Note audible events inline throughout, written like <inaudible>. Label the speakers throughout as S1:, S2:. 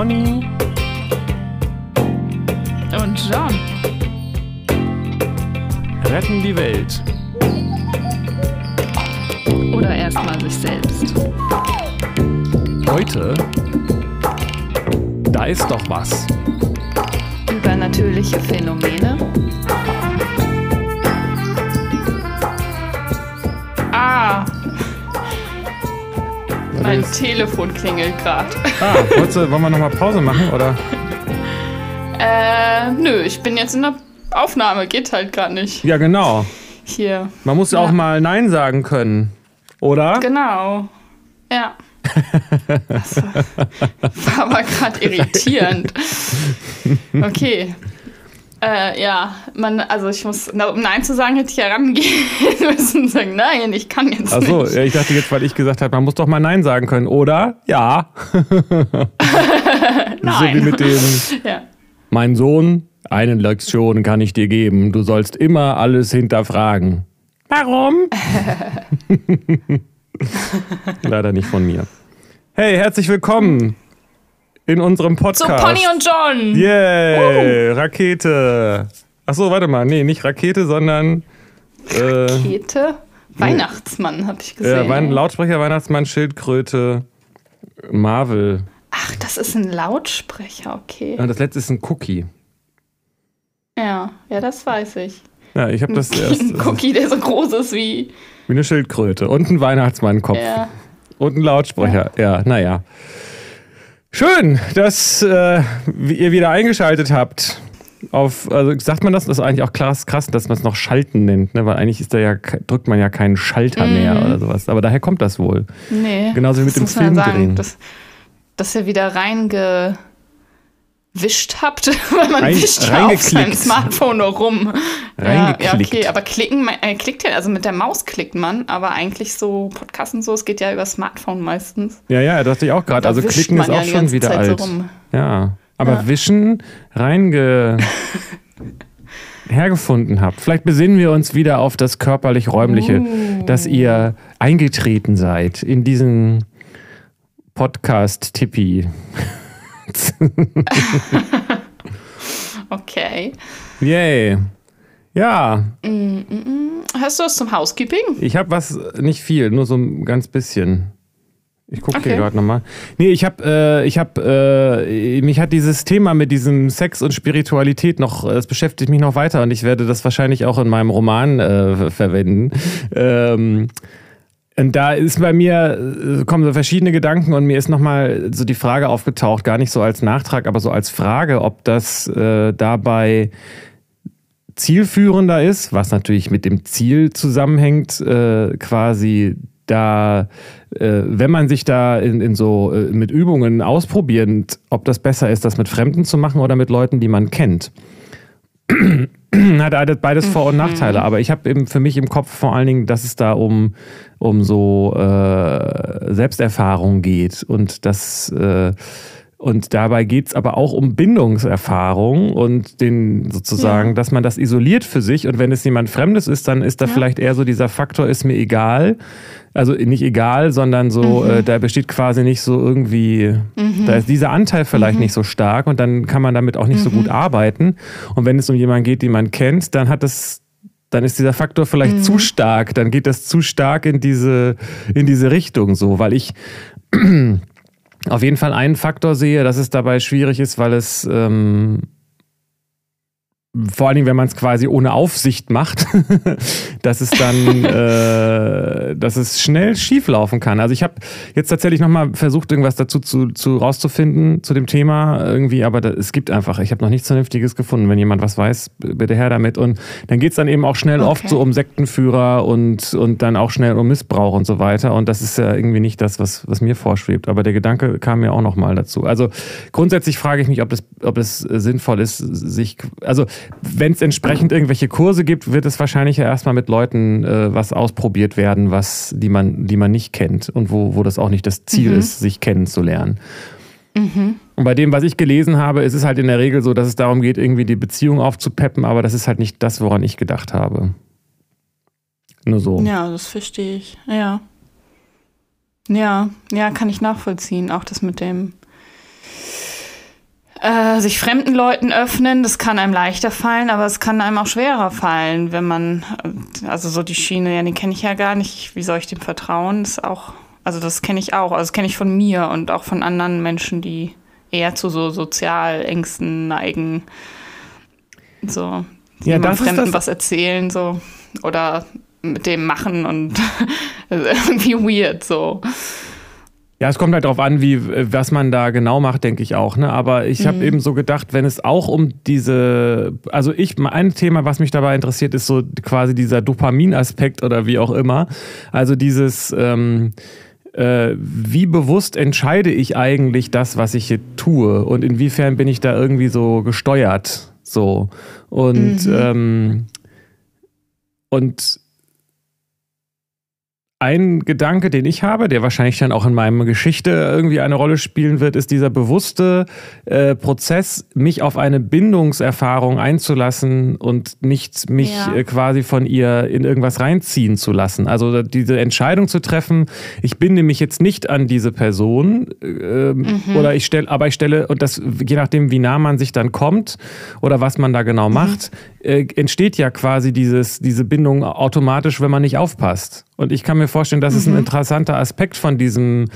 S1: Conny
S2: und John
S1: retten die Welt.
S2: Oder erstmal sich selbst.
S1: Heute, da ist doch was.
S2: Übernatürliche Phänomene. Mein Telefon klingelt gerade.
S1: Ah, du, wollen wir nochmal Pause machen, oder? <laughs>
S2: Äh, nö, ich bin jetzt in der Aufnahme, geht halt gerade nicht.
S1: Ja, genau.
S2: Hier.
S1: Man muss ja auch mal Nein sagen können, oder?
S2: Genau. Ja. <laughs> Das war, war aber gerade irritierend. Okay. Äh, ja, man, also ich muss, um Nein zu sagen, hätte ich herangehen <laughs> müssen und sagen, nein, ich kann jetzt
S1: Ach so,
S2: nicht.
S1: ja, ich dachte jetzt, weil ich gesagt habe, man muss doch mal Nein sagen können, oder? Ja.
S2: Nein. <laughs>
S1: So wie mit dem, <laughs>
S2: Ja.
S1: mein Sohn, eine Lektion kann ich dir geben. Du sollst immer alles hinterfragen. Warum? Leider nicht von mir. Hey, herzlich willkommen in unserem
S2: So,
S1: Podcast.
S2: Pony und John.
S1: Yay, Rakete. Ach so, warte mal. Nee, nicht Rakete, sondern äh,
S2: Rakete? Weihnachtsmann, habe ich gesehen.
S1: äh, Wein Lautsprecher, Weihnachtsmann, Schildkröte, Marvel.
S2: Ach, das ist ein Lautsprecher, okay.
S1: Und das letzte ist ein Cookie.
S2: Ja, ja, das weiß ich.
S1: Ja, ich habe das erst
S2: Ein <laughs> Cookie, der so groß ist wie.
S1: wie eine Schildkröte und ein Weihnachtsmannkopf
S2: Ja.
S1: und ein Lautsprecher. Ja, naja. Schön, dass äh, ihr wieder eingeschaltet habt. Auf, also sagt man das? Das ist eigentlich auch krass, krass dass man es noch Schalten nennt, ne? weil eigentlich ist da ja, drückt man ja keinen Schalter mehr oder sowas. Aber daher kommt das wohl.
S2: Nee.
S1: Genauso wie mit
S2: das
S1: dem
S2: muss man
S1: Film
S2: sagen,
S1: drehen.
S2: Dass, dass reingewischt habt, <laughs> weil man
S1: Rein-
S2: wischt ja auf seinem. Smartphone nur rum. Ja, ja,
S1: Reingeklickt.
S2: okay, aber klicken, äh, klickt ja, also mit der Maus klickt man, aber eigentlich so Podcast und so, es geht ja über Smartphone meistens.
S1: Ja, ja, dachte ich auch gerade. Also
S2: wischt
S1: klicken ist
S2: ja
S1: auch
S2: die
S1: schon wieder
S2: Zeit so
S1: alt.
S2: rum.
S1: Ja, aber
S2: Ja.
S1: wischen, reinge <laughs> hergefunden habt. Vielleicht besinnen wir uns wieder auf das körperlich-räumliche,
S2: Uh.
S1: dass ihr eingetreten seid in diesen Podcast-Tippi. <laughs>
S2: Okay.
S1: Yay. Ja,
S2: Hast du was zum Housekeeping?
S1: ich habe was, nicht viel, nur so ein ganz bisschen. Ich gucke hier
S2: Okay.
S1: gerade nochmal. Nee, ich habe, äh, ich habe, äh, mich hat dieses Thema mit diesem Sex und Spiritualität noch, es beschäftigt mich noch weiter und ich werde das wahrscheinlich auch in meinem Roman äh, verwenden. Ähm, und da ist bei mir, äh, kommen so verschiedene Gedanken und mir ist nochmal so die Frage aufgetaucht, gar nicht so als Nachtrag, aber so als Frage, ob das äh, dabei zielführender ist, was natürlich mit dem Ziel zusammenhängt, äh, quasi da, äh, wenn man sich da in, in so äh, mit Übungen ausprobierend, ob das besser ist, das mit Fremden zu machen oder mit Leuten, die man kennt. <clears throat> Hat beides- Vor- und Nachteile, aber ich habe eben für mich im Kopf vor allen Dingen, dass es da um, um so äh, Selbsterfahrung geht und das äh, und dabei geht es aber auch um Bindungserfahrung und den sozusagen,
S2: Ja.
S1: dass man das isoliert für sich. Und wenn es jemand Fremdes ist, dann ist da vielleicht eher so dieser Faktor, ist mir egal. Also nicht egal, sondern so, äh, da besteht quasi nicht so irgendwie, da ist dieser Anteil vielleicht nicht so stark und dann kann man damit auch nicht so gut arbeiten. Und wenn es um jemanden geht, den man kennt, dann hat es dann ist dieser Faktor vielleicht zu stark, dann geht das zu stark in diese, in diese Richtung so, weil ich auf jeden Fall einen Faktor sehe, dass es dabei schwierig ist, weil es ähm, vor allen Dingen, wenn man es quasi ohne Aufsicht macht, <laughs> dass es dann, <laughs> äh, dass es schnell schieflaufen kann. Also ich habe jetzt tatsächlich nochmal versucht, irgendwas dazu zu, zu rauszufinden zu dem Thema irgendwie, aber da, es gibt einfach, ich habe noch nichts Vernünftiges gefunden. Wenn jemand was weiß, bitte her damit. Und dann geht es dann eben auch schnell
S2: Okay.
S1: oft so um Sektenführer und, und dann auch schnell um Missbrauch und so weiter. Und das ist ja irgendwie nicht das, was, was mir vorschwebt. Aber der Gedanke kam mir auch nochmal dazu. Also grundsätzlich frage ich mich, ob das, ob es sinnvoll ist, sich, also wenn es entsprechend irgendwelche Kurse gibt, wird es wahrscheinlich ja erstmal mit Leuten äh, was ausprobiert werden, was, die man, die man nicht kennt und wo, wo das auch nicht das Ziel ist, sich kennenzulernen. Und bei dem, was ich gelesen habe, ist es halt in der Regel so, dass es darum geht, irgendwie die Beziehung aufzupeppen, aber das ist halt nicht das, woran ich gedacht habe. Nur so.
S2: Ja, das verstehe ich. Ja. Ja, ja, kann ich nachvollziehen. Auch das mit dem Äh, sich fremden Leuten öffnen, das kann einem leichter fallen, aber es kann einem auch schwerer fallen, wenn man, also so die Schiene, ja, den kenne ich ja gar nicht, wie soll ich dem vertrauen? Das ist auch, also das kenne ich auch, also das kenne ich von mir und auch von anderen Menschen, die eher zu so Sozialängsten neigen. So,
S1: ja,
S2: das Fremden was erzählen, so, oder mit dem machen und <laughs> irgendwie weird, so.
S1: Ja, es kommt halt darauf an, wie, was man da genau macht, denke ich auch. Ne? Aber ich mhm. habe eben so gedacht, wenn es auch um diese, also ich, ein Thema, was mich dabei interessiert, ist so quasi dieser Dopaminaspekt oder wie auch immer. Also dieses, ähm, äh, wie bewusst entscheide ich eigentlich das, was ich hier tue und inwiefern bin ich da irgendwie so gesteuert, so und mhm. ähm, und ein Gedanke, den ich habe, der wahrscheinlich dann auch in meiner Geschichte irgendwie eine Rolle spielen wird, ist dieser bewusste äh, Prozess, mich auf eine Bindungserfahrung einzulassen und nicht mich ja. äh, quasi von ihr in irgendwas reinziehen zu lassen. Also diese Entscheidung zu treffen, ich binde mich jetzt nicht an diese Person äh, mhm. oder ich stelle, aber ich stelle, und das je nachdem, wie nah man sich dann kommt oder was man da genau mhm. macht, äh, entsteht ja quasi dieses, diese Bindung automatisch, wenn man nicht aufpasst. Und ich kann mir vorstellen, das mhm. ist ein mhm. interessanter Aspekt von diesem,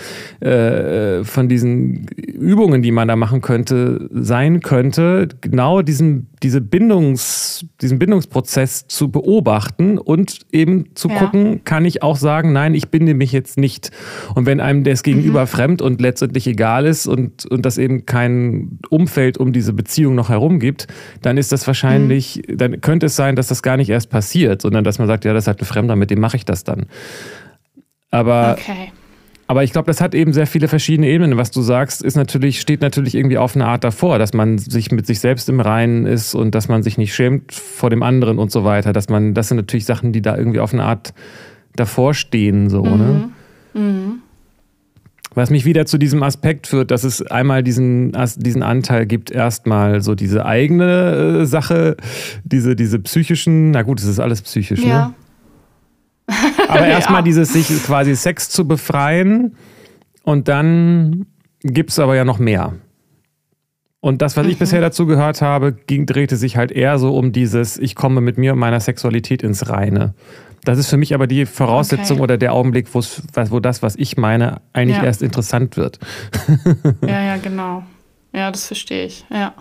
S1: äh, von diesen Übungen, die man da machen könnte, sein könnte, genau diesen, diese Bindungs, diesen Bindungsprozess zu beobachten und eben zu ja. gucken, kann ich auch sagen, nein, ich binde mich jetzt nicht. Und wenn einem das Gegenüber mhm. fremd und letztendlich egal ist und, und das eben kein Umfeld um diese Beziehung noch herum gibt, dann ist das wahrscheinlich, mhm. Dann könnte es sein, dass das gar nicht erst passiert, sondern dass man sagt, ja, das hat ein Fremder, mit dem mache ich das dann. Aber, okay. aber ich glaube, das hat eben sehr viele verschiedene Ebenen. Was du sagst, ist natürlich, steht natürlich irgendwie auf eine Art davor, dass man sich mit sich selbst im Reinen ist und dass man sich nicht schämt vor dem anderen und so weiter. Dass man, das sind natürlich Sachen, die da irgendwie auf eine Art davor stehen, so, mhm. ne? Mhm. Was mich wieder zu diesem Aspekt führt, dass es einmal diesen, diesen Anteil gibt, erstmal so diese eigene äh, Sache, diese, diese psychischen, na gut, es ist alles psychisch, ja. ne? <laughs> Aber erstmal ja. dieses sich quasi Sex zu befreien und dann gibt es aber ja noch mehr. Und das, was ich mhm. bisher dazu gehört habe, ging, drehte sich halt eher so um dieses, ich komme mit mir und meiner Sexualität ins Reine. Das ist für mich aber die Voraussetzung okay. oder der Augenblick, wo das, was ich meine, eigentlich ja. erst interessant wird. <laughs>
S2: ja, ja, genau. Ja, das verstehe ich. Ja.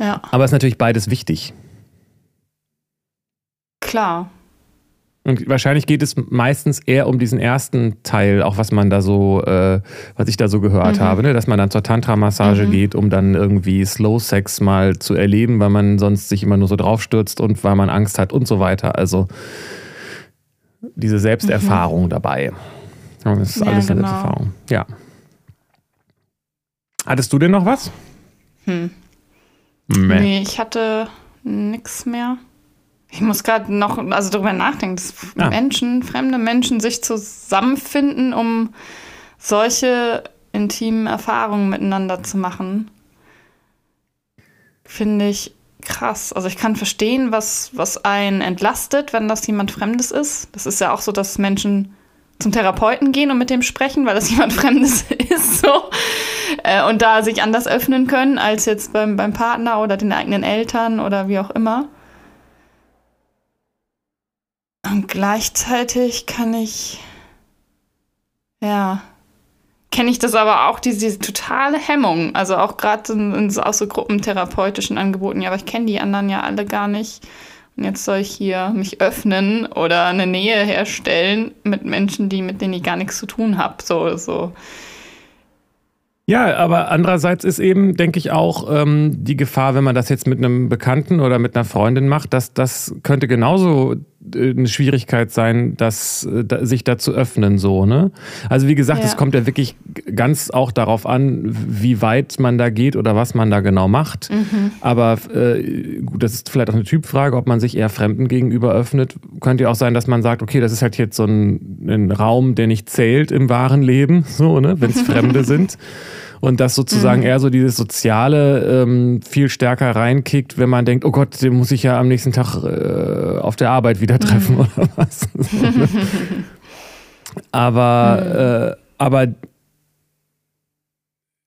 S1: ja. Aber es ist natürlich beides wichtig.
S2: Klar.
S1: Und wahrscheinlich geht es meistens eher um diesen ersten Teil, auch was man da so, äh, was ich da so gehört mhm. habe, ne? dass man dann zur Tantra-Massage mhm. geht, um dann irgendwie Slow Sex mal zu erleben, weil man sonst sich immer nur so draufstürzt und weil man Angst hat und so weiter. Also diese Selbsterfahrung mhm. dabei. Das ist ja, alles eine genau. Selbsterfahrung. Ja. Hattest du denn noch was?
S2: Hm. Nee, ich hatte nichts mehr. Ich muss gerade noch also darüber nachdenken, dass ah. Menschen, fremde Menschen sich zusammenfinden, um solche intimen Erfahrungen miteinander zu machen. Finde ich krass. Also ich kann verstehen, was, was einen entlastet, wenn das jemand Fremdes ist. Das ist ja auch so, dass Menschen zum Therapeuten gehen und mit dem sprechen, weil das <laughs> jemand Fremdes ist. So. Äh, und da sich anders öffnen können als jetzt beim, beim Partner oder den eigenen Eltern oder wie auch immer. Und gleichzeitig kann ich, ja, kenne ich das aber auch, diese, diese totale Hemmung. Also auch gerade in, in, aus so gruppentherapeutischen Angeboten. Ja, aber ich kenne die anderen ja alle gar nicht. Und jetzt soll ich hier mich öffnen oder eine Nähe herstellen mit Menschen, die, mit denen ich gar nichts zu tun habe. So, so.
S1: Ja, aber andererseits ist eben, denke ich, auch ähm, die Gefahr, wenn man das jetzt mit einem Bekannten oder mit einer Freundin macht, dass das könnte genauso eine Schwierigkeit sein, dass, äh, sich da zu öffnen, so, ne? Also wie gesagt, es kommt ja wirklich ganz auch darauf an, wie weit man da geht oder was man da genau macht. Mhm. Aber äh, gut, das ist vielleicht auch eine Typfrage, ob man sich eher Fremden gegenüber öffnet. Könnte ja auch sein, dass man sagt, okay, das ist halt jetzt so ein, ein Raum, der nicht zählt im wahren Leben, <laughs> so, ne? Wenn es Fremde sind <laughs> und dass sozusagen mhm. eher so dieses Soziale ähm, viel stärker reinkickt, wenn man denkt, oh Gott, den muss ich ja am nächsten Tag äh, auf der Arbeit wieder treffen mhm. oder <laughs> was. aber, mhm. äh, aber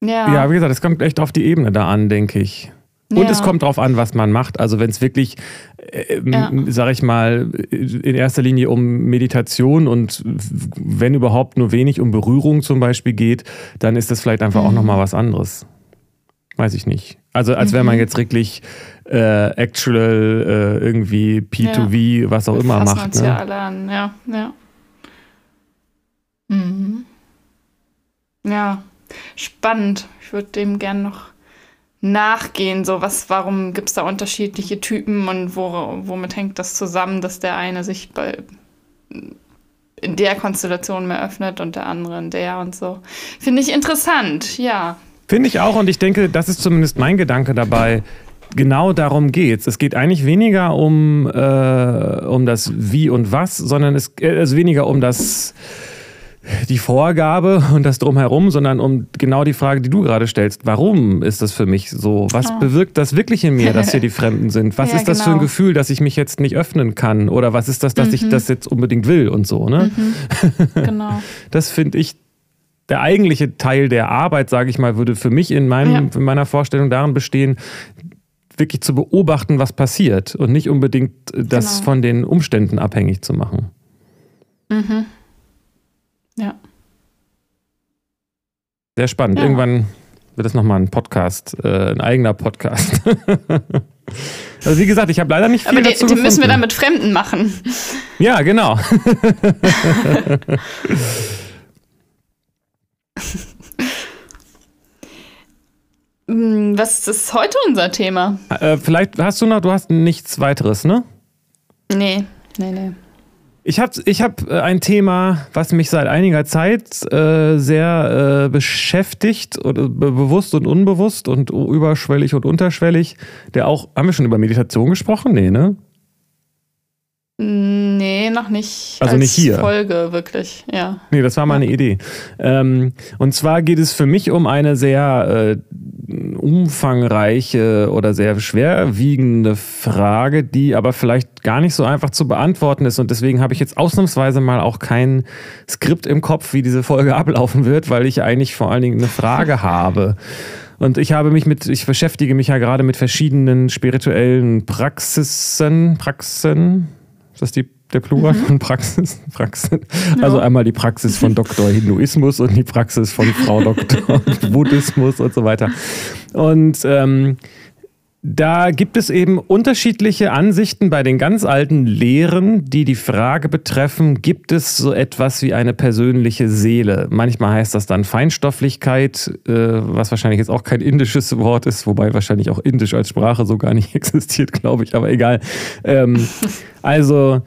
S1: Ja. ja, wie gesagt, es kommt echt auf die Ebene da an, denke ich. Und ja. es kommt darauf an, was man macht. Also wenn es wirklich, äh, ja. sage ich mal, in erster Linie um Meditation und wenn überhaupt nur wenig um Berührung zum Beispiel geht, dann ist das vielleicht einfach mhm. auch nochmal was anderes. Weiß ich nicht. Also als mhm. wenn man jetzt wirklich äh, actual äh, irgendwie P2V, ja. was auch Wir immer macht. Uns
S2: ne? ja alle an, ja, ja. Mhm. Ja, spannend. Ich würde dem gerne noch nachgehen. So, was, warum gibt es da unterschiedliche Typen und wo, womit hängt das zusammen, dass der eine sich bei in der Konstellation mehr öffnet und der andere in der und so. Finde ich interessant, ja.
S1: Finde ich auch und ich denke, das ist zumindest mein Gedanke dabei. Genau darum geht's. Es geht eigentlich weniger um, äh, um das Wie und Was, sondern es ist also weniger um das die Vorgabe und das drumherum, sondern um genau die Frage, die du gerade stellst. Warum ist das für mich so? Was oh. bewirkt das wirklich in mir, dass hier die <laughs> Fremden sind? Was ja, ist das genau. für ein genau. Gefühl, dass ich mich jetzt nicht öffnen kann? Oder was ist das, dass mhm. ich das jetzt unbedingt will und so? Ne? Mhm. Genau. <laughs> Das finde ich der eigentliche Teil der Arbeit, sage ich mal, würde für mich in, meinem, ja. in meiner Vorstellung darin bestehen, wirklich zu beobachten, was passiert und nicht unbedingt das genau. von den Umständen abhängig zu machen.
S2: Mhm. Ja.
S1: Sehr spannend. Ja. Irgendwann wird es nochmal ein Podcast, äh, ein eigener Podcast. <laughs> also wie gesagt, ich habe leider nicht viel Aber dazu
S2: den, den müssen wir dann mit Fremden machen.
S1: Ja, genau.
S2: Hm, was ist heute unser Thema?
S1: Äh, vielleicht hast du noch, du hast nichts weiteres, ne?
S2: Nee, nee, nee.
S1: Ich habe ich hab äh, ein Thema, was mich seit einiger Zeit äh, sehr äh, beschäftigt, oder, be bewusst und unbewusst und überschwellig und unterschwellig. Der auch, haben wir schon über Meditation gesprochen? Nee, ne?
S2: Nee, noch nicht.
S1: Also nicht hier.
S2: Folge, wirklich, ja.
S1: Nee, das war mal eine Idee. Ähm, und zwar geht es für mich um eine sehr äh, umfangreiche oder sehr schwerwiegende Frage, die aber vielleicht gar nicht so einfach zu beantworten ist. Und deswegen habe ich jetzt ausnahmsweise mal auch kein Skript im Kopf, wie diese Folge <laughs> ablaufen wird, weil ich eigentlich vor allen Dingen eine Frage habe. Und ich habe mich mit, ich beschäftige mich ja gerade mit verschiedenen spirituellen Praxisen, Praxen, ist das die, der Plural mhm. von Praxis? <laughs> Praxis. Ja. Also einmal die Praxis von Doktor Hinduismus und die Praxis von Frau Doktor <laughs> Buddhismus und so weiter. Und ähm, da gibt es eben unterschiedliche Ansichten bei den ganz alten Lehren, die die Frage betreffen, gibt es so etwas wie eine persönliche Seele? Manchmal heißt das dann Feinstofflichkeit, äh, was wahrscheinlich jetzt auch kein indisches Wort ist, wobei wahrscheinlich auch Indisch als Sprache so gar nicht <laughs> existiert, glaube ich, aber egal. Ähm, <laughs> also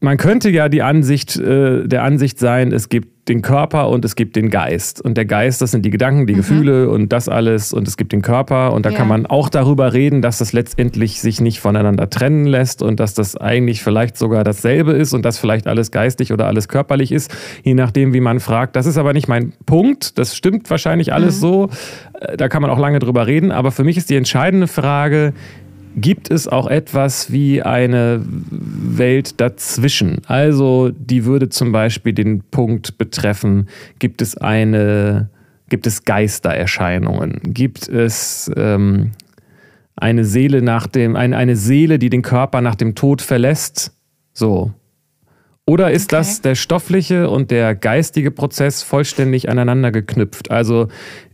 S1: man könnte ja die Ansicht, äh, der Ansicht sein, es gibt den Körper und es gibt den Geist. Und der Geist, das sind die Gedanken, die mhm. Gefühle und das alles. Und es gibt den Körper. Und da ja. kann man auch darüber reden, dass das letztendlich sich nicht voneinander trennen lässt und dass das eigentlich vielleicht sogar dasselbe ist und dass vielleicht alles geistig oder alles körperlich ist, je nachdem, wie man fragt. Das ist aber nicht mein Punkt. Das stimmt wahrscheinlich alles mhm. so. Äh, da kann man auch lange drüber reden. Aber für mich ist die entscheidende Frage, gibt es auch etwas wie eine Welt dazwischen. Also die würde zum Beispiel den Punkt betreffen, gibt es eine, gibt es Geistererscheinungen, gibt es ähm, eine Seele nach dem, ein, eine Seele, die den Körper nach dem Tod verlässt. So, oder ist okay. das der stoffliche und der geistige Prozess vollständig aneinander geknüpft? Also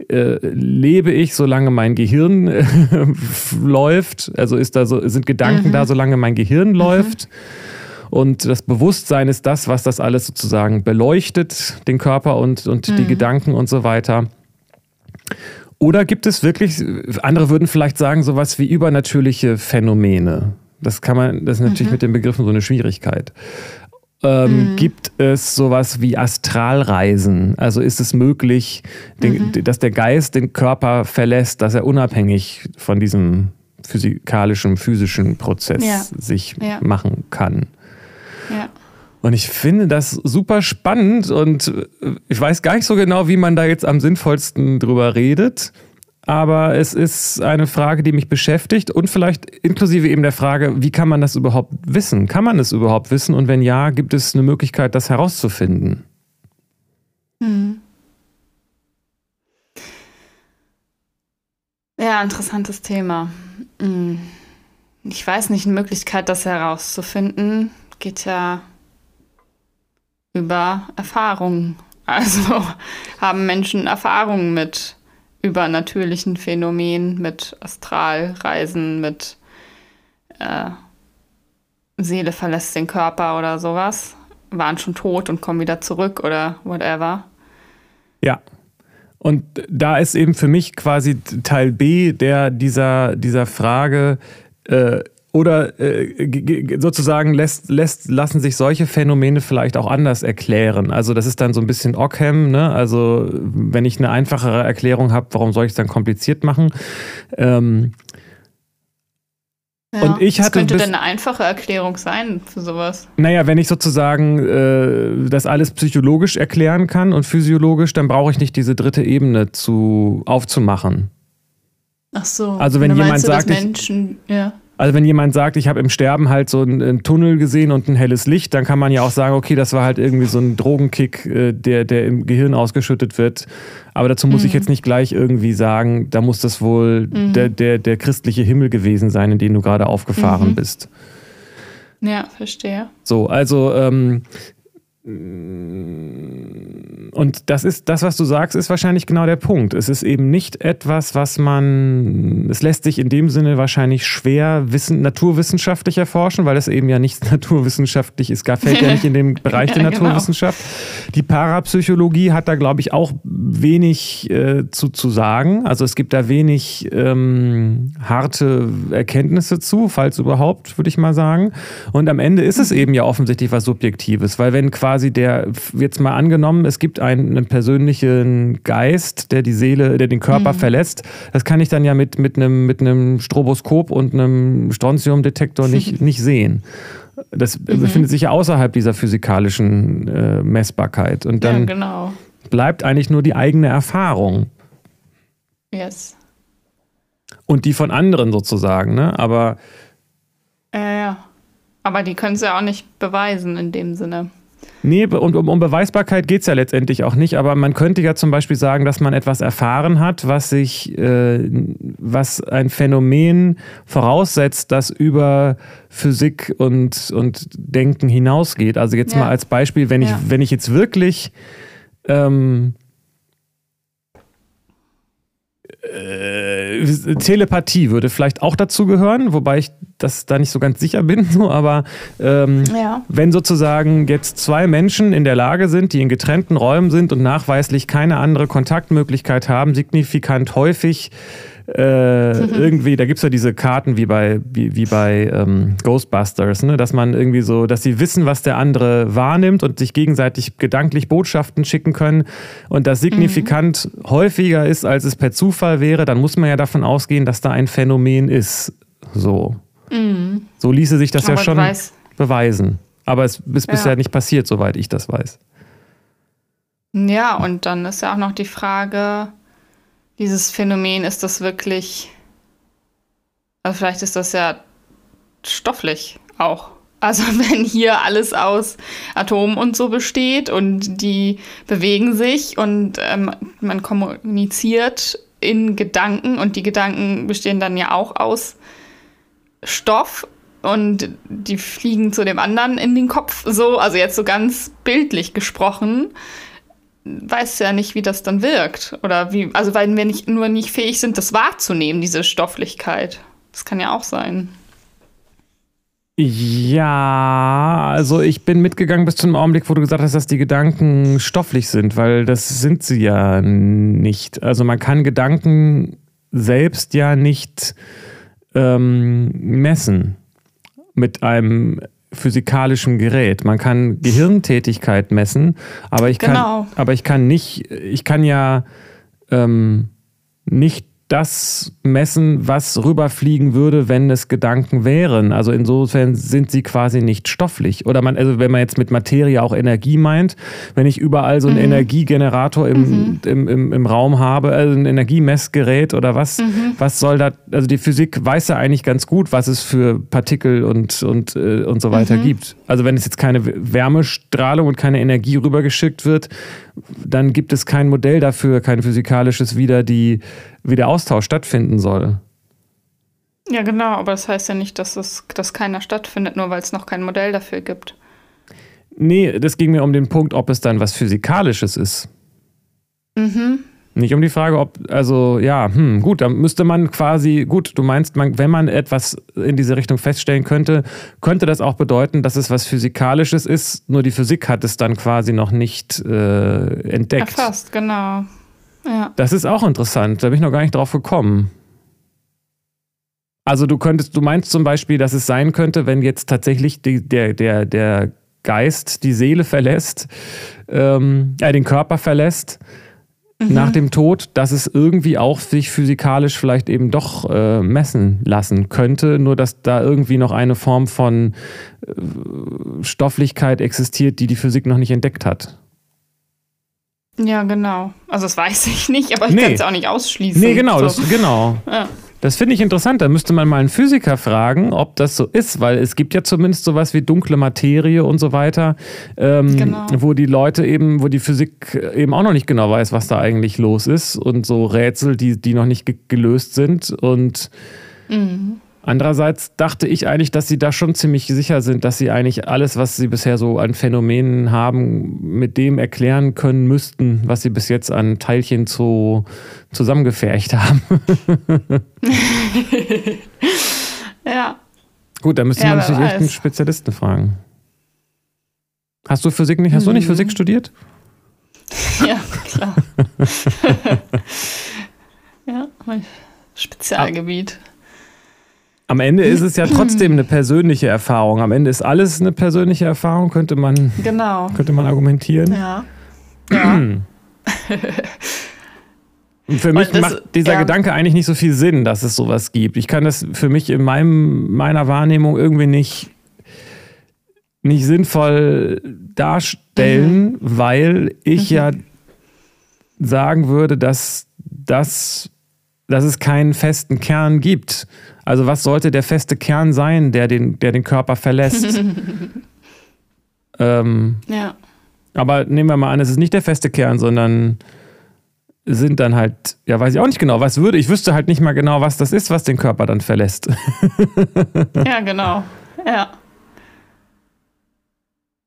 S1: äh, lebe ich, solange mein Gehirn äh, <laughs> läuft? Also ist da so, sind Gedanken mhm. da, solange mein Gehirn mhm. läuft? Und das Bewusstsein ist das, was das alles sozusagen beleuchtet, den Körper und, und mhm. die Gedanken und so weiter. Oder gibt es wirklich, andere würden vielleicht sagen, sowas wie übernatürliche Phänomene. Das kann man, das ist natürlich mhm. mit den Begriffen so eine Schwierigkeit ähm, mhm. gibt es sowas wie Astralreisen? Also ist es möglich, den, mhm. dass der Geist den Körper verlässt, dass er unabhängig von diesem physikalischen, physischen Prozess ja. sich ja. machen kann? Ja. Und ich finde das super spannend und ich weiß gar nicht so genau, wie man da jetzt am sinnvollsten drüber redet aber es ist eine Frage, die mich beschäftigt und vielleicht inklusive eben der Frage, wie kann man das überhaupt wissen? Kann man es überhaupt wissen? Und wenn ja, gibt es eine Möglichkeit, das herauszufinden? Hm.
S2: Ja, interessantes Thema. Hm. Ich weiß nicht, eine Möglichkeit, das herauszufinden, geht ja über Erfahrungen. Also <laughs> haben Menschen Erfahrungen mit übernatürlichen Phänomenen, mit Astralreisen, mit äh, Seele verlässt den Körper oder sowas, waren schon tot und kommen wieder zurück oder whatever.
S1: Ja. Und da ist eben für mich quasi Teil B der dieser, dieser Frage, äh, oder äh, sozusagen lässt, lässt, lassen sich solche Phänomene vielleicht auch anders erklären. Also das ist dann so ein bisschen Ockham, ne? Also wenn ich eine einfachere Erklärung habe, warum soll ich es dann kompliziert machen? Ähm,
S2: ja, und ich hatte was könnte denn eine einfache Erklärung sein für sowas?
S1: Naja, wenn ich sozusagen äh, das alles psychologisch erklären kann und physiologisch, dann brauche ich nicht diese dritte Ebene zu aufzumachen.
S2: Ach so.
S1: Also wenn jemand sagt, Menschen, ich, ja. Also wenn jemand sagt, ich habe im Sterben halt so einen, einen, Tunnel gesehen und ein helles Licht, dann kann man ja auch sagen, okay, das war halt irgendwie so ein Drogenkick, äh, der, der im Gehirn ausgeschüttet wird. Aber dazu muss mhm. ich jetzt nicht gleich irgendwie sagen, da muss das wohl mhm. der, der, der christliche Himmel gewesen sein, in den du gerade aufgefahren mhm. bist.
S2: Ja, verstehe.
S1: So, also ähm, und das ist, das, was du sagst, ist wahrscheinlich genau der Punkt. Es ist eben nicht etwas, was man, es lässt sich in dem Sinne wahrscheinlich schwer wissen, naturwissenschaftlich erforschen, weil es eben ja nicht <laughs> naturwissenschaftlich ist, gar fällt ja nicht in den <laughs> Bereich der genau. Naturwissenschaft. Genau. Die Parapsychologie hat da, glaube ich, auch wenig äh, zu, zu sagen. Also es gibt da wenig ähm, harte Erkenntnisse zu, falls überhaupt, würde ich mal sagen. Und am Ende ist es mhm. eben ja offensichtlich was Subjektives, weil wenn quasi quasi der, jetzt mal angenommen, es gibt einen, einen persönlichen Geist, der die Seele, der den Körper mhm. verlässt. Das kann ich dann ja mit, mit, einem, mit einem Stroboskop und einem Strontiumdetektor nicht, <laughs> nicht sehen. Das mhm. befindet sich ja außerhalb dieser physikalischen äh, Messbarkeit. Und dann ja, genau. bleibt eigentlich nur die eigene Erfahrung.
S2: Yes.
S1: Und die von anderen sozusagen, ne? Aber.
S2: Ja, ja. Aber die können es ja auch nicht beweisen in dem Sinne.
S1: Nee, und um, um Beweisbarkeit geht es ja letztendlich auch nicht, aber man könnte ja zum Beispiel sagen, dass man etwas erfahren hat, was sich, äh, was ein Phänomen voraussetzt, das über Physik und, und Denken hinausgeht. Also jetzt ja. mal als Beispiel, wenn ich, ja. wenn ich jetzt wirklich ähm, äh, Telepathie würde vielleicht auch dazu gehören, wobei ich das da nicht so ganz sicher bin. <laughs> So, aber ähm, ja. wenn sozusagen jetzt zwei Menschen in der Lage sind, die in getrennten Räumen sind und nachweislich keine andere Kontaktmöglichkeit haben, signifikant häufig äh, mhm. irgendwie, da gibt es ja diese Karten wie bei, wie, wie bei ähm, Ghostbusters, ne? dass man irgendwie so, dass sie wissen, was der andere wahrnimmt und sich gegenseitig gedanklich Botschaften schicken können und das signifikant mhm. häufiger ist, als es per Zufall wäre, dann muss man ja davon ausgehen, dass da ein Phänomen ist. So. Mhm. So ließe sich das Aber ja schon beweisen. Aber es ist ja. bisher nicht passiert, soweit ich das weiß.
S2: Ja, und dann ist ja auch noch die Frage, dieses Phänomen, ist das wirklich, also vielleicht ist das ja stofflich auch. Also <laughs> wenn hier alles aus Atomen und so besteht und die bewegen sich und ähm, man kommuniziert in Gedanken und die Gedanken bestehen dann ja auch aus Stoff und die fliegen zu dem anderen in den Kopf so, also jetzt so ganz bildlich gesprochen, weiß ja nicht, wie das dann wirkt. Oder wie, also weil wir nicht, nur nicht fähig sind, das wahrzunehmen, diese Stofflichkeit. Das kann ja auch sein.
S1: Ja, also ich bin mitgegangen bis zu dem Augenblick, wo du gesagt hast, dass die Gedanken stofflich sind, weil das sind sie ja nicht. Also man kann Gedanken selbst ja nicht ähm, messen mit einem physikalischen Gerät. Man kann Gehirntätigkeit messen, aber ich kann, genau. aber ich kann nicht, ich kann ja ähm, nicht das messen, was rüberfliegen würde, wenn es Gedanken wären. Also insofern sind sie quasi nicht stofflich. Oder man, also wenn man jetzt mit Materie auch Energie meint, wenn ich überall so einen mhm. Energiegenerator im, mhm. im, im, im, Raum habe, also ein Energiemessgerät oder was, mhm. was soll da, also die Physik weiß ja eigentlich ganz gut, was es für Partikel und, und, äh, und so weiter mhm. gibt. Also wenn es jetzt keine Wärmestrahlung und keine Energie rübergeschickt wird, dann gibt es kein Modell dafür, kein physikalisches wieder, die wie der Austausch stattfinden soll.
S2: Ja, genau, aber das heißt ja nicht, dass, es, dass keiner stattfindet, nur weil es noch kein Modell dafür gibt.
S1: Nee, das ging mir um den Punkt, ob es dann was Physikalisches ist.
S2: Mhm.
S1: Nicht um die Frage, ob, also ja, hm, gut, dann müsste man quasi, gut, du meinst, man, wenn man etwas in diese Richtung feststellen könnte, könnte das auch bedeuten, dass es was Physikalisches ist, nur die Physik hat es dann quasi noch nicht äh, entdeckt.
S2: Erfasst, genau. Ja.
S1: Das ist auch interessant, da bin ich noch gar nicht drauf gekommen. Also du könntest, du meinst zum Beispiel, dass es sein könnte, wenn jetzt tatsächlich die, der, der, der Geist die Seele verlässt, ähm, äh, den Körper verlässt, mhm. nach dem Tod, dass es irgendwie auch sich physikalisch vielleicht eben doch äh, messen lassen könnte, nur dass da irgendwie noch eine Form von äh, Stofflichkeit existiert, die die Physik noch nicht entdeckt hat.
S2: Ja, genau. Also das weiß ich nicht, aber ich nee. kann es auch nicht ausschließen.
S1: Nee, genau, so. das, genau. Ja. Das finde ich interessant. Da müsste man mal einen Physiker fragen, ob das so ist, weil es gibt ja zumindest sowas wie dunkle Materie und so weiter, ähm, genau. wo die Leute eben, wo die Physik eben auch noch nicht genau weiß, was da eigentlich los ist und so Rätsel, die, die noch nicht gelöst sind und mhm. Andererseits dachte ich eigentlich, dass sie da schon ziemlich sicher sind, dass sie eigentlich alles, was sie bisher so an Phänomenen haben, mit dem erklären können müssten, was sie bis jetzt an Teilchen so zusammengefercht haben. <laughs>
S2: ja.
S1: Gut, da müsste ja, man natürlich echt einen Spezialisten fragen. Hast du Physik nicht? Hast mhm. du nicht. Physik studiert? <laughs>
S2: Ja, klar. <laughs> ja, mein Spezialgebiet.
S1: Am Ende ist es ja trotzdem eine persönliche Erfahrung. Am Ende ist alles eine persönliche Erfahrung, könnte man,
S2: genau.
S1: könnte man argumentieren.
S2: Ja. ja.
S1: Und für mich das, macht dieser ja. Gedanke eigentlich nicht so viel Sinn, dass es sowas gibt. Ich kann das für mich in meinem, meiner Wahrnehmung irgendwie nicht, nicht sinnvoll darstellen, mhm. weil ich mhm. ja sagen würde, dass, das, dass es keinen festen Kern gibt. Also was sollte der feste Kern sein, der den, der den Körper verlässt? <laughs> ähm,
S2: ja.
S1: Aber nehmen wir mal an, es ist nicht der feste Kern, sondern sind dann halt, ja, weiß ich auch nicht genau, was würde. Ich wüsste halt nicht mal genau, was das ist, was den Körper dann verlässt. <laughs>
S2: ja, genau. Ja.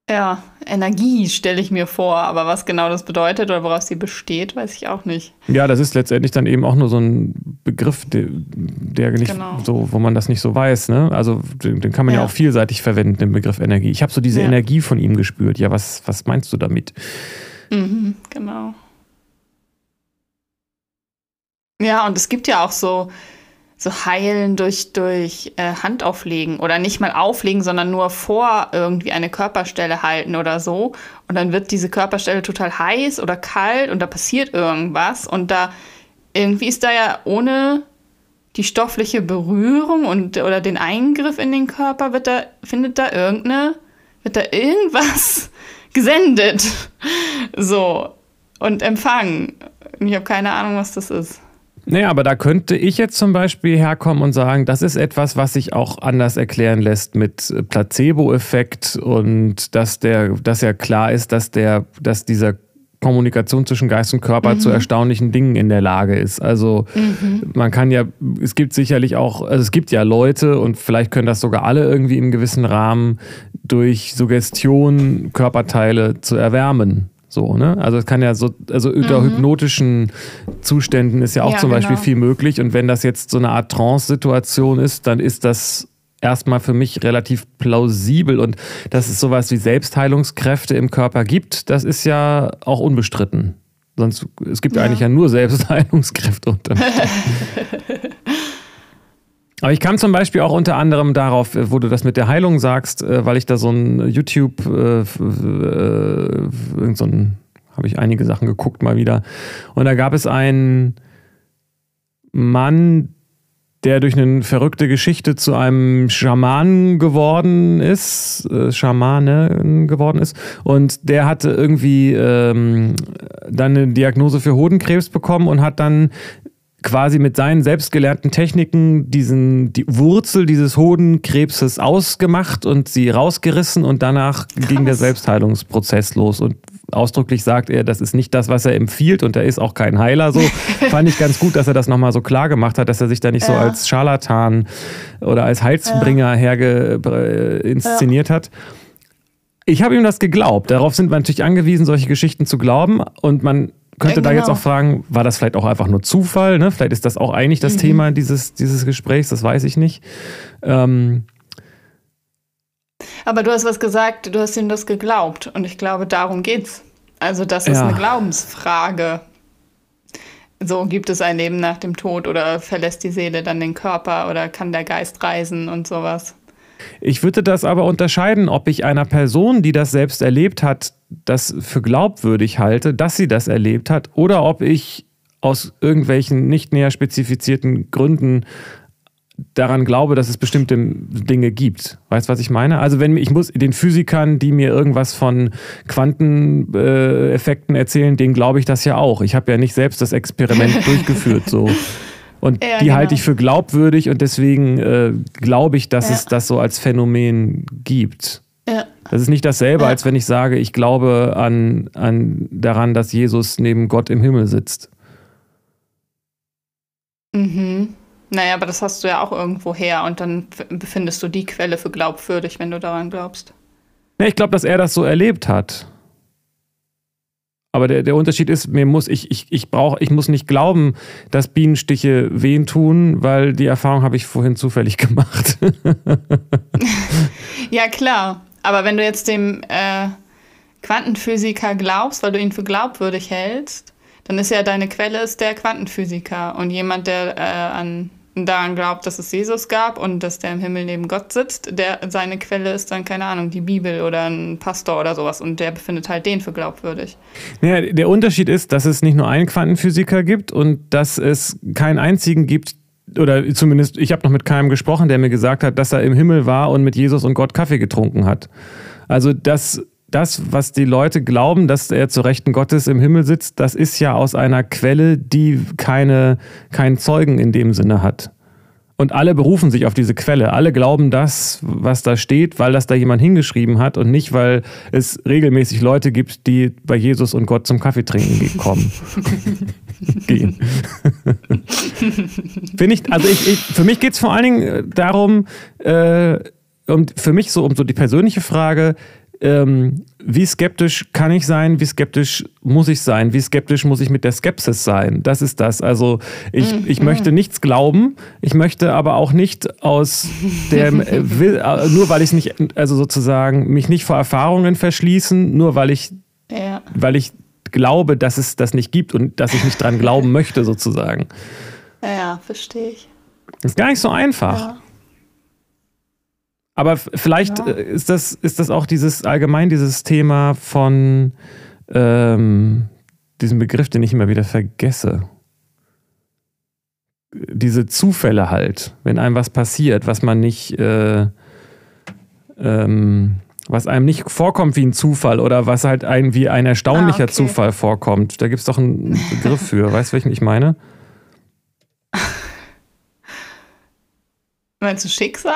S2: Ja, Energie stelle ich mir vor, aber was genau das bedeutet oder woraus sie besteht, weiß ich auch nicht.
S1: Ja, das ist letztendlich dann eben auch nur so ein Begriff, der, der nicht genau. so, wo man das nicht so weiß. Ne? Also den, den kann man ja. ja. auch vielseitig verwenden, den Begriff Energie. Ich habe so diese ja. Energie von ihm gespürt. Ja, was, was meinst du damit?
S2: Mhm, genau. Ja, und es gibt ja auch so so heilen durch, durch äh, Handauflegen oder nicht mal auflegen, sondern nur vor irgendwie eine Körperstelle halten oder so. Und dann wird diese Körperstelle total heiß oder kalt und da passiert irgendwas. Und da irgendwie ist da ja ohne die stoffliche Berührung und oder den Eingriff in den Körper wird da, findet da irgendeine, wird da irgendwas <laughs> gesendet. So. Und empfangen. Ich habe keine Ahnung, was das ist.
S1: Naja, aber da könnte ich jetzt zum Beispiel herkommen und sagen, das ist etwas, was sich auch anders erklären lässt mit Placebo-Effekt und dass der, dass ja klar ist, dass der, dass dieser Kommunikation zwischen Geist und Körper mhm. zu erstaunlichen Dingen in der Lage ist. Also mhm. man kann ja, es gibt sicherlich auch, also es gibt ja Leute und vielleicht können das sogar alle irgendwie im gewissen Rahmen durch Suggestion Körperteile zu erwärmen. So, ne? Also es kann ja so, also unter mhm. hypnotischen Zuständen ist ja auch ja, zum Beispiel genau. viel möglich. Und wenn das jetzt so eine Art Trance-Situation ist, dann ist das erstmal für mich relativ plausibel. Und dass es sowas wie Selbstheilungskräfte im Körper gibt, das ist ja auch unbestritten. Sonst, es gibt ja. eigentlich ja nur Selbstheilungskräfte unter. <laughs> Aber ich kam zum Beispiel auch unter anderem darauf, wo du das mit der Heilung sagst, äh, weil ich da so ein YouTube, äh, äh, so ein, habe ich einige Sachen geguckt mal wieder. Und da gab es einen Mann, der durch eine verrückte Geschichte zu einem Schaman geworden ist, äh, Schamane geworden ist. Und der hatte irgendwie ähm, dann eine Diagnose für Hodenkrebs bekommen und hat dann quasi mit seinen selbstgelernten Techniken diesen, die Wurzel dieses Hodenkrebses ausgemacht und sie rausgerissen und danach Krass. ging der Selbstheilungsprozess los. Und ausdrücklich sagt er, das ist nicht das, was er empfiehlt und er ist auch kein Heiler. So <laughs> fand ich ganz gut, dass er das nochmal so klar gemacht hat, dass er sich da nicht ja. so als Scharlatan oder als Heilsbringer ja. herge äh, inszeniert ja. hat. Ich habe ihm das geglaubt. Darauf sind wir natürlich angewiesen, solche Geschichten zu glauben. Und man könnte ja, genau. da jetzt genau. auch fragen, war das vielleicht auch einfach nur Zufall? Ne? Vielleicht ist das auch eigentlich das mhm. Thema dieses, dieses Gesprächs, das weiß ich nicht. Ähm,
S2: aber du hast was gesagt, du hast ihm das geglaubt und ich glaube, darum geht's. Also das ist ja. eine Glaubensfrage. So gibt es ein Leben nach dem Tod oder verlässt die Seele dann den Körper oder kann der Geist reisen und sowas.
S1: Ich würde das aber unterscheiden, ob ich einer Person, die das selbst erlebt hat, das für glaubwürdig halte, dass sie das erlebt hat, oder ob ich aus irgendwelchen nicht näher spezifizierten Gründen daran glaube, dass es bestimmte Dinge gibt. Weißt du, was ich meine? Also wenn ich muss den Physikern, die mir irgendwas von Quanteneffekten äh, erzählen, denen glaube ich das ja auch. Ich habe ja nicht selbst das Experiment <laughs> durchgeführt so. Und ja, die genau. halte ich für glaubwürdig und deswegen äh, glaube ich, dass ja. es das so als Phänomen gibt. Ja. Das ist nicht dasselbe, als wenn ich sage, ich glaube an, an daran, dass Jesus neben Gott im Himmel sitzt.
S2: Mhm. Naja, aber das hast du ja auch irgendwo her und dann befindest du die Quelle für glaubwürdig, wenn du daran glaubst.
S1: Ja, ich glaube, dass er das so erlebt hat. Aber der, der Unterschied ist, mir muss, ich, ich, ich brauche, ich muss nicht glauben, dass Bienenstiche wehen tun, weil die Erfahrung habe ich vorhin zufällig <laughs> gemacht. <laughs>
S2: ja, klar. Aber wenn du jetzt dem äh, Quantenphysiker glaubst, weil du ihn für glaubwürdig hältst, dann ist ja deine Quelle ist der Quantenphysiker und jemand, der äh, an daran glaubt, dass es Jesus gab und dass der im Himmel neben Gott sitzt, der seine Quelle ist dann, keine Ahnung, die Bibel oder ein Pastor oder sowas und der befindet halt den für glaubwürdig.
S1: Ja, der Unterschied ist, dass es nicht nur einen Quantenphysiker gibt und dass es keinen einzigen gibt, oder zumindest, ich habe noch mit keinem gesprochen, der mir gesagt hat, dass er im Himmel war und mit Jesus und Gott Kaffee getrunken hat. Also das das, was die Leute glauben, dass er zu Rechten Gottes im Himmel sitzt, das ist ja aus einer Quelle, die keine, keinen Zeugen in dem Sinne hat. Und alle berufen sich auf diese Quelle. Alle glauben das, was da steht, weil das da jemand hingeschrieben hat und nicht, weil es regelmäßig Leute gibt, die bei Jesus und Gott zum Kaffee trinken kommen. <laughs> Gehen. <laughs> Finde ich, also ich, ich, für mich geht es vor allen Dingen darum, äh, um, für mich so um so die persönliche Frage, ähm, wie skeptisch kann ich sein, wie skeptisch muss ich sein, wie skeptisch muss ich mit der Skepsis sein. Das ist das. Also ich, mhm. ich möchte nichts glauben, ich möchte aber auch nicht aus der, <laughs> äh, äh, nur weil ich nicht, also sozusagen mich nicht vor Erfahrungen verschließen, nur weil ich, ja. weil ich glaube, dass es das nicht gibt und dass ich nicht dran glauben <laughs> möchte, sozusagen.
S2: Ja, verstehe ich.
S1: Ist gar nicht so einfach. Ja. Aber vielleicht ja. Äh, ist, das, ist das auch dieses allgemein dieses Thema von ähm, diesem Begriff, den ich immer wieder vergesse. Diese Zufälle halt, wenn einem was passiert, was man nicht, äh, ähm, was einem nicht vorkommt wie ein Zufall oder was halt ein, wie ein erstaunlicher ah, okay. Zufall vorkommt. Da gibt es doch einen Begriff <laughs> für. weißt du, welchen ich meine?
S2: Meinst du Schicksal?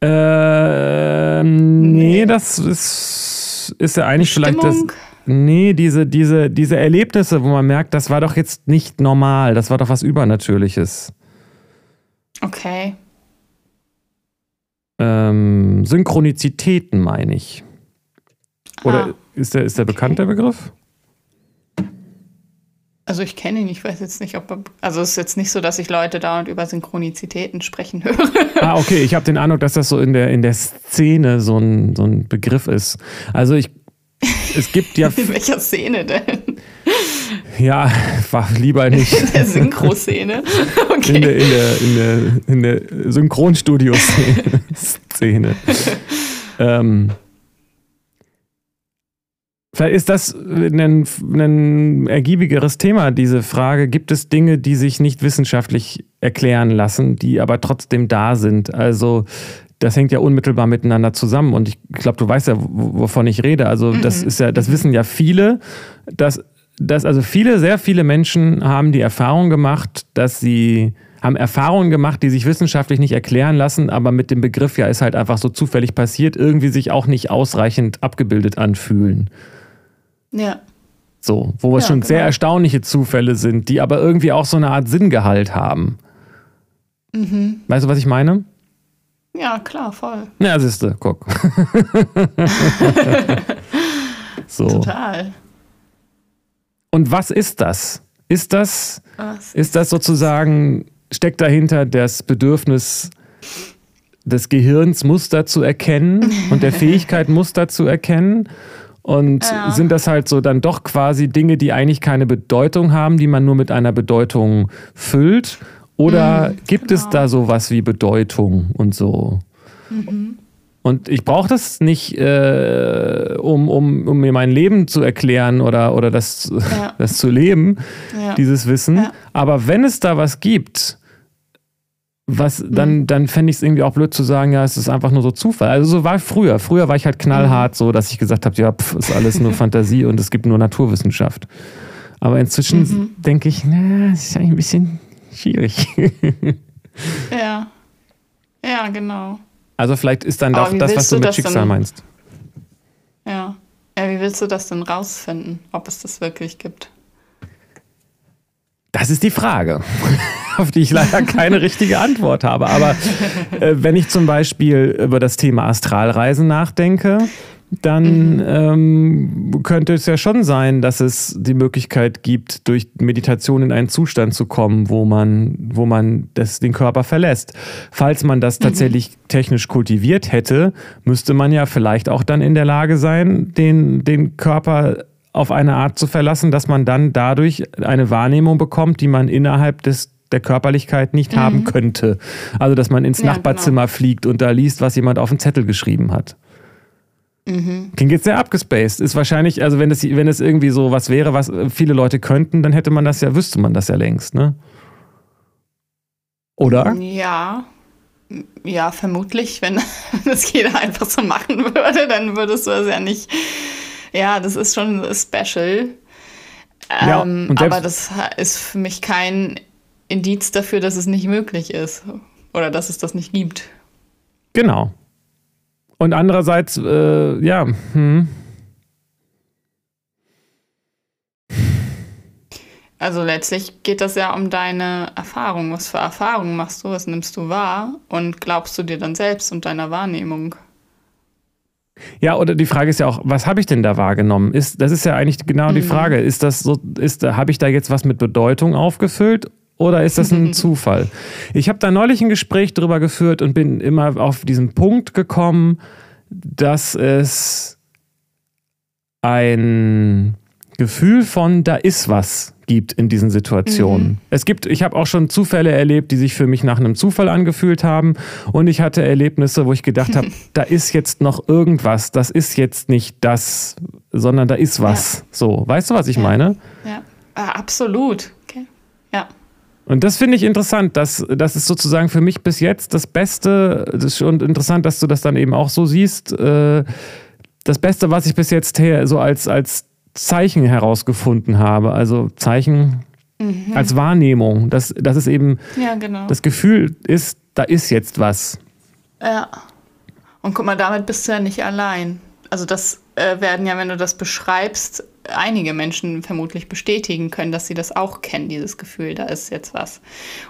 S1: Äh, nee, das ist, ist ja eigentlich Stimmung? vielleicht das. Nee, diese, diese, diese Erlebnisse, wo man merkt, das war doch jetzt nicht normal, das war doch was Übernatürliches.
S2: Okay.
S1: Ähm, Synchronizitäten meine ich. Oder ah, ist der, ist der okay. bekannt, der Begriff?
S2: Also ich kenne ihn, ich weiß jetzt nicht, ob er, also es ist jetzt nicht so, dass ich Leute dauernd über Synchronizitäten sprechen höre. <laughs>
S1: Ah, okay, ich habe den Eindruck, dass das so in der, in der Szene so ein, so ein Begriff ist. Also ich, es gibt ja... <laughs>
S2: in welcher Szene denn?
S1: Ja, war lieber <laughs> nicht.
S2: In der Synchro-Szene?
S1: Okay. In der, in der, in der, in der Synchronstudio-Szene. ähm, Vielleicht ist das ein, ein ergiebigeres Thema, diese Frage. Gibt es Dinge, die sich nicht wissenschaftlich erklären lassen, die aber trotzdem da sind? Also das hängt ja unmittelbar miteinander zusammen. Und ich glaube, du weißt ja, wovon ich rede. Also das mhm. ist ja, das wissen ja viele, dass, dass also viele, sehr viele Menschen haben die Erfahrung gemacht, dass sie haben Erfahrungen gemacht, die sich wissenschaftlich nicht erklären lassen, aber mit dem Begriff ja ist halt einfach so zufällig passiert, irgendwie sich auch nicht ausreichend abgebildet anfühlen.
S2: Ja.
S1: So, wo es
S2: Ja,
S1: schon sehr
S2: genau.
S1: erstaunliche Zufälle sind, die aber irgendwie auch so eine Art Sinngehalt haben.
S2: Mhm.
S1: Weißt du, was ich meine?
S2: Ja, klar, voll.
S1: Ja, siehste, guck. <laughs> so.
S2: Total.
S1: Und was ist das? Ist das,
S2: Was?
S1: ist das sozusagen, steckt dahinter das Bedürfnis des Gehirns, Muster zu erkennen und der <laughs> Fähigkeit, Muster zu erkennen? Und
S2: Ja.
S1: sind das halt so dann doch quasi Dinge, die eigentlich keine Bedeutung haben, die man nur mit einer Bedeutung füllt? Oder gibt es
S2: genau.
S1: da sowas wie Bedeutung und so?
S2: Mhm.
S1: Und ich brauche das nicht, äh, um, um, um mir mein Leben zu erklären oder, oder das,
S2: Ja. <laughs>
S1: das zu leben,
S2: Ja.
S1: dieses Wissen.
S2: Ja.
S1: Aber wenn es da was gibt, was, dann, dann fände ich es irgendwie auch blöd zu sagen, ja, es ist einfach nur so Zufall. Also so war früher. Früher war ich halt knallhart so, dass ich gesagt habe, ja, pf, ist alles nur <laughs> Fantasie und es gibt nur Naturwissenschaft. Aber inzwischen
S2: Mhm.
S1: denke ich, na, das ist eigentlich ein bisschen schwierig. <laughs>
S2: Ja. Ja, genau.
S1: Also vielleicht ist dann doch das, was du
S2: du
S1: mit Schicksal
S2: dann-
S1: meinst.
S2: Ja. Ja, wie willst du das denn rausfinden, ob es das wirklich gibt?
S1: Das ist die Frage, auf die ich leider keine richtige Antwort habe. Aber äh, wenn ich zum Beispiel über das Thema Astralreisen nachdenke, dann ähm, könnte es ja schon sein, dass es die Möglichkeit gibt, durch Meditation in einen Zustand zu kommen, wo man, wo man das, den Körper verlässt. Falls man das tatsächlich technisch kultiviert hätte, müsste man ja vielleicht auch dann in der Lage sein, den, den Körper auf eine Art zu verlassen, dass man dann dadurch eine Wahrnehmung bekommt, die man innerhalb des der Körperlichkeit nicht haben könnte. Also, dass man ins
S2: Ja,
S1: Nachbarzimmer fliegt und da liest, was jemand auf den Zettel geschrieben hat. Klingt jetzt sehr abgespaced. Ist wahrscheinlich, also wenn es, wenn es irgendwie so was wäre, was viele Leute könnten, dann hätte man das ja, wüsste man das ja längst, ne? Oder?
S2: Ja. Ja, vermutlich, wenn <laughs> das jeder einfach so machen würde, dann würdest du es ja nicht. Ja, das ist schon special.
S1: Ja,
S2: Ähm, aber das ist für mich kein Indiz dafür, dass es nicht möglich ist. Oder dass es das nicht gibt.
S1: Genau. Und andererseits, äh, ja, hm,
S2: Also letztlich geht das ja um deine Erfahrung. Was für Erfahrungen machst du? Was nimmst du wahr? Und glaubst du dir dann selbst und deiner Wahrnehmung?
S1: Ja, oder die Frage ist ja auch, was habe ich denn da wahrgenommen? Ist, das ist ja eigentlich genau die Frage. Ist das so, ist, habe ich da jetzt was mit Bedeutung aufgefüllt oder ist das ein <laughs> Zufall? Ich habe da neulich ein Gespräch drüber geführt und bin immer auf diesen Punkt gekommen, dass es ein Gefühl von da ist was gibt in diesen Situationen. Es gibt, ich habe auch schon Zufälle erlebt, die sich für mich nach einem Zufall angefühlt haben und ich hatte Erlebnisse, wo ich gedacht habe, <laughs> da ist jetzt noch irgendwas, das ist jetzt nicht das, sondern da ist was. So, weißt du, was ich
S2: Ja.
S1: meine?
S2: Ja, absolut.
S1: Und das finde ich interessant. Das, das ist sozusagen für mich bis jetzt das Beste. Das ist schon interessant, dass du das dann eben auch so siehst. Äh, Das Beste, was ich bis jetzt her so als, als Zeichen herausgefunden habe. Also Zeichen als Wahrnehmung. Dass, dass es eben
S2: Ja, genau.
S1: das Gefühl ist, da ist jetzt was.
S2: Ja. Und guck mal, damit bist du ja nicht allein. Also das äh, werden ja, wenn du das beschreibst, einige Menschen vermutlich bestätigen können, dass sie das auch kennen, dieses Gefühl, da ist jetzt was.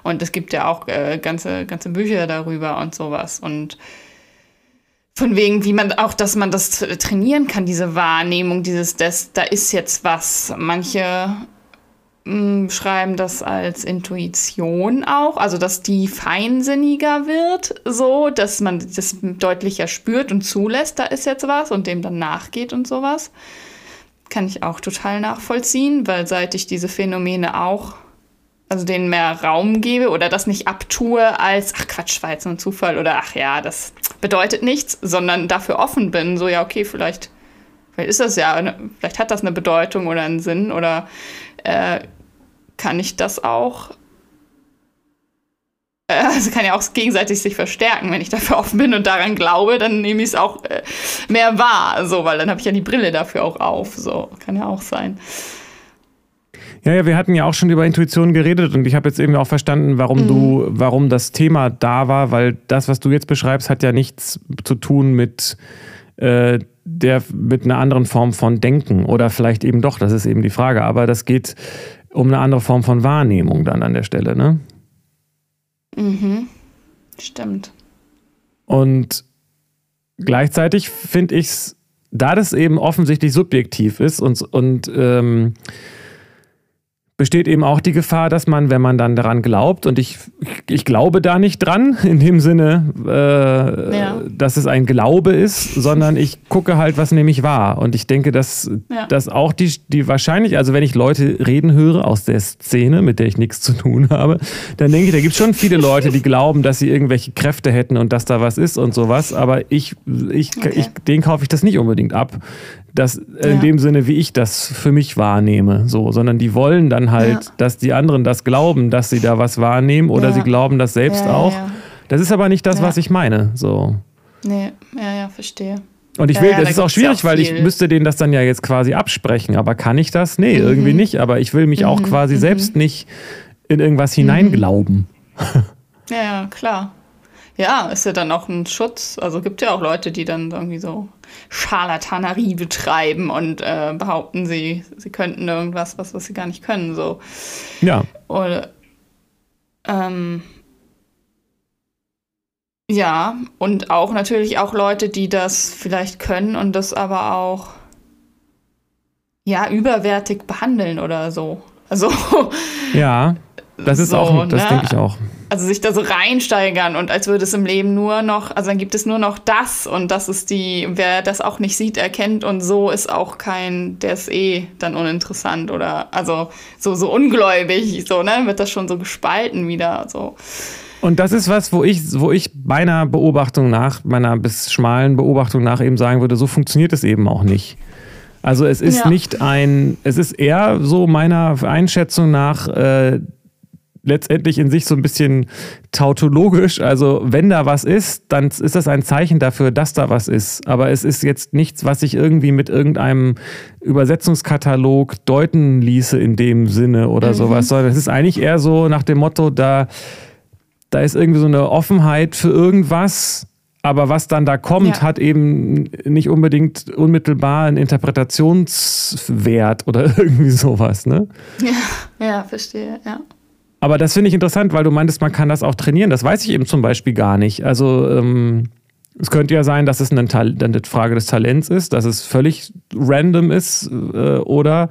S2: Und es gibt ja auch äh, ganze, ganze Bücher darüber und sowas. Und von wegen, wie man auch, dass man das trainieren kann, diese Wahrnehmung, dieses, das, da ist jetzt was. Manche mh, schreiben das als Intuition auch, also dass die feinsinniger wird, so, dass man das deutlicher spürt und zulässt, da ist jetzt was und dem dann nachgeht und sowas. Kann ich auch total nachvollziehen, weil seit ich diese Phänomene auch, also denen mehr Raum gebe oder das nicht abtue als, ach Quatsch, war jetzt nur ein Zufall oder ach ja, das bedeutet nichts, sondern dafür offen bin, so ja, okay, vielleicht, vielleicht ist das ja, ne- vielleicht hat das eine Bedeutung oder einen Sinn oder äh, kann ich das auch. Äh, Also kann ja auch gegenseitig sich verstärken. Wenn ich dafür offen bin und daran glaube, dann nehme ich es auch äh, mehr wahr, so, weil dann habe ich ja die Brille dafür auch auf. So, kann ja auch sein.
S1: Ja, ja, wir hatten ja auch schon über Intuition geredet und ich habe jetzt eben auch verstanden, warum du, warum das Thema da war, weil das, was du jetzt beschreibst, hat ja nichts zu tun mit äh, der mit einer anderen Form von Denken oder vielleicht eben doch, das ist eben die Frage, aber das geht um eine andere Form von Wahrnehmung dann an der Stelle, ne?
S2: Mhm. Stimmt.
S1: Und gleichzeitig finde ich es, da das eben offensichtlich subjektiv ist und, und ähm, besteht eben auch die Gefahr, dass man, wenn man dann daran glaubt, und ich, ich glaube da nicht dran, <laughs> in dem Sinne, äh, ja. dass es ein Glaube ist, sondern ich gucke halt, was nämlich wahr. Und ich denke, dass, ja. dass auch die, die wahrscheinlich, also wenn ich Leute reden höre aus der Szene, mit der ich nichts zu tun habe, dann denke ich, da gibt es schon viele Leute, die glauben, dass sie irgendwelche Kräfte hätten und dass da was ist und sowas. Aber ich, ich, okay. ich denen kaufe ich das nicht unbedingt ab das ja. in dem Sinne, wie ich das für mich wahrnehme, so, sondern die wollen dann halt, ja. dass die anderen das glauben, dass sie da was wahrnehmen oder ja. sie glauben das selbst auch. Das ist aber nicht das, was ich meine, so.
S2: Nee, ja, ja, verstehe.
S1: Und ich will, das ist auch schwierig, auch weil ich müsste denen das dann ja jetzt quasi absprechen. Aber kann ich das? Nee, mhm. irgendwie nicht. Aber ich will mich mhm. auch quasi mhm. selbst nicht in irgendwas mhm. hineinglauben.
S2: Ja, ja, klar. Ja, ist ja dann auch ein Schutz. Also gibt ja auch Leute, die dann irgendwie so Scharlatanerie betreiben und äh, behaupten, sie, sie könnten irgendwas, was, was sie gar nicht können. So.
S1: Ja.
S2: Oder, ähm, ja, und auch natürlich auch Leute, die das vielleicht können und das aber auch ja überwertig behandeln oder so. Also
S1: ja, das ist so, auch, das ne? denke ich auch
S2: also sich da so reinsteigern und als würde es im Leben nur noch, also dann gibt es nur noch das und das ist die, wer das auch nicht sieht, erkennt und so ist auch kein, der ist eh dann uninteressant oder also so, so ungläubig, so, ne, wird das schon so gespalten wieder, so.
S1: Und das ist was, wo ich, wo ich meiner Beobachtung nach, meiner bis schmalen Beobachtung nach eben sagen würde, so funktioniert es eben auch nicht. Also es ist ja. nicht ein, es ist eher so meiner Einschätzung nach, äh, letztendlich in sich so ein bisschen tautologisch. Also wenn da was ist, dann ist das ein Zeichen dafür, dass da was ist. Aber es ist jetzt nichts, was sich irgendwie mit irgendeinem Übersetzungskatalog deuten ließe in dem Sinne oder mhm. sowas, sondern es ist eigentlich eher so nach dem Motto, da, da ist irgendwie so eine Offenheit für irgendwas. Aber was dann da kommt, ja. hat eben nicht unbedingt unmittelbar einen Interpretationswert oder <laughs> irgendwie sowas, ne?
S2: Ja, ja, verstehe, ja.
S1: Aber das finde ich interessant, weil du meintest, man kann das auch trainieren. Das weiß ich eben zum Beispiel gar nicht. Also ähm, es könnte ja sein, dass es eine, eine, Frage des Talents ist, dass es völlig random ist äh, oder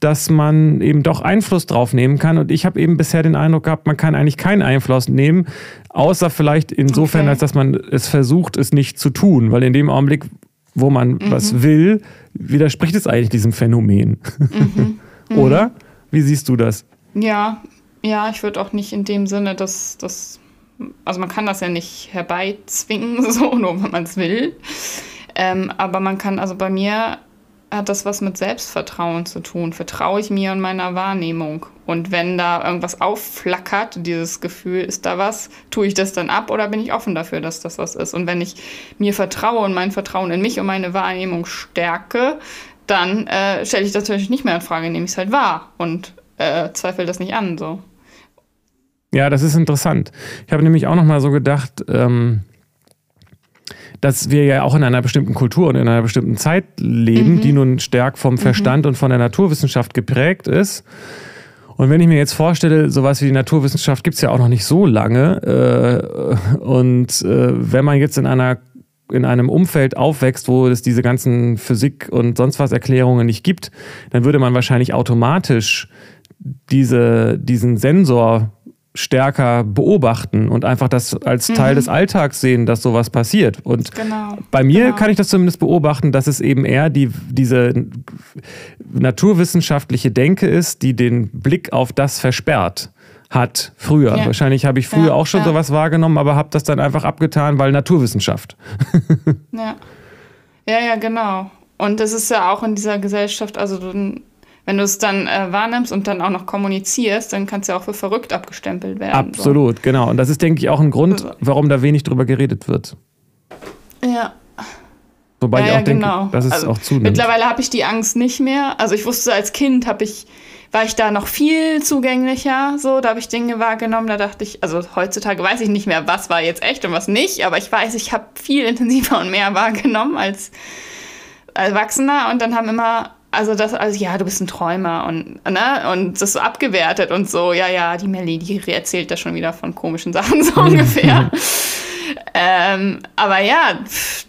S1: dass man eben doch Einfluss drauf nehmen kann. Und ich habe eben bisher den Eindruck gehabt, man kann eigentlich keinen Einfluss nehmen, außer vielleicht insofern, okay. als dass man es versucht, es nicht zu tun. Weil in dem Augenblick, wo man mhm. was will, widerspricht es eigentlich diesem Phänomen. Mhm. <laughs> Mhm. oder? Wie siehst du das?
S2: Ja, ja, ich würde auch nicht in dem Sinne, dass das, also man kann das ja nicht herbeizwingen, <laughs> so nur wenn man es will. Ähm, aber man kann, also bei mir hat das was mit Selbstvertrauen zu tun. Vertraue ich mir und meiner Wahrnehmung? Und wenn da irgendwas aufflackert, dieses Gefühl, ist da was, tue ich das dann ab oder bin ich offen dafür, dass das was ist? Und wenn ich mir vertraue und mein Vertrauen in mich und meine Wahrnehmung stärke, dann äh, stelle ich das natürlich nicht mehr in Frage, nehme ich es halt wahr und äh, zweifle das nicht an. So.
S1: Ja, das ist interessant. Ich habe nämlich auch noch mal so gedacht, ähm, dass wir ja auch in einer bestimmten Kultur und in einer bestimmten Zeit leben, mhm. die nun stark vom mhm. Verstand mhm. und von der Naturwissenschaft geprägt ist. Und wenn ich mir jetzt vorstelle, sowas wie die Naturwissenschaft gibt es ja auch noch nicht so lange. Äh, und äh, wenn man jetzt in einer in einem Umfeld aufwächst, wo es diese ganzen Physik und sonst was Erklärungen nicht gibt, dann würde man wahrscheinlich automatisch diese, diesen Sensor stärker beobachten und einfach das als Teil mhm. des Alltags sehen, dass sowas passiert. Und genau. bei mir genau. kann ich das zumindest beobachten, dass es eben eher die, diese naturwissenschaftliche Denke ist, die den Blick auf das versperrt hat früher. Ja. Wahrscheinlich habe ich früher ja, auch schon ja. sowas wahrgenommen, aber habe das dann einfach abgetan, weil Naturwissenschaft. <laughs>
S2: ja. Ja, ja, genau. Und das ist ja auch in dieser Gesellschaft, also du wenn du es dann äh, wahrnimmst und dann auch noch kommunizierst, dann kannst du ja auch für verrückt abgestempelt werden.
S1: Absolut, so. genau. Und das ist, denke ich, auch ein Grund, warum da wenig drüber geredet wird.
S2: Ja.
S1: Wobei ja, ich auch ja, denke, genau. dass es also, auch zunimmt.
S2: Mittlerweile habe ich die Angst nicht mehr. Also ich wusste, als Kind habe ich war ich da noch viel zugänglicher. So, da habe ich Dinge wahrgenommen. Da dachte ich, also heutzutage weiß ich nicht mehr, was war jetzt echt und was nicht. Aber ich weiß, ich habe viel <laughs> intensiver und mehr wahrgenommen als Erwachsener und dann haben immer also das, also ja, du bist ein Träumer und, ne, und das so abgewertet und so, ja, ja, die Melly, die erzählt da schon wieder von komischen <laughs> Sachen, so ungefähr. <laughs> ähm, aber ja, pff,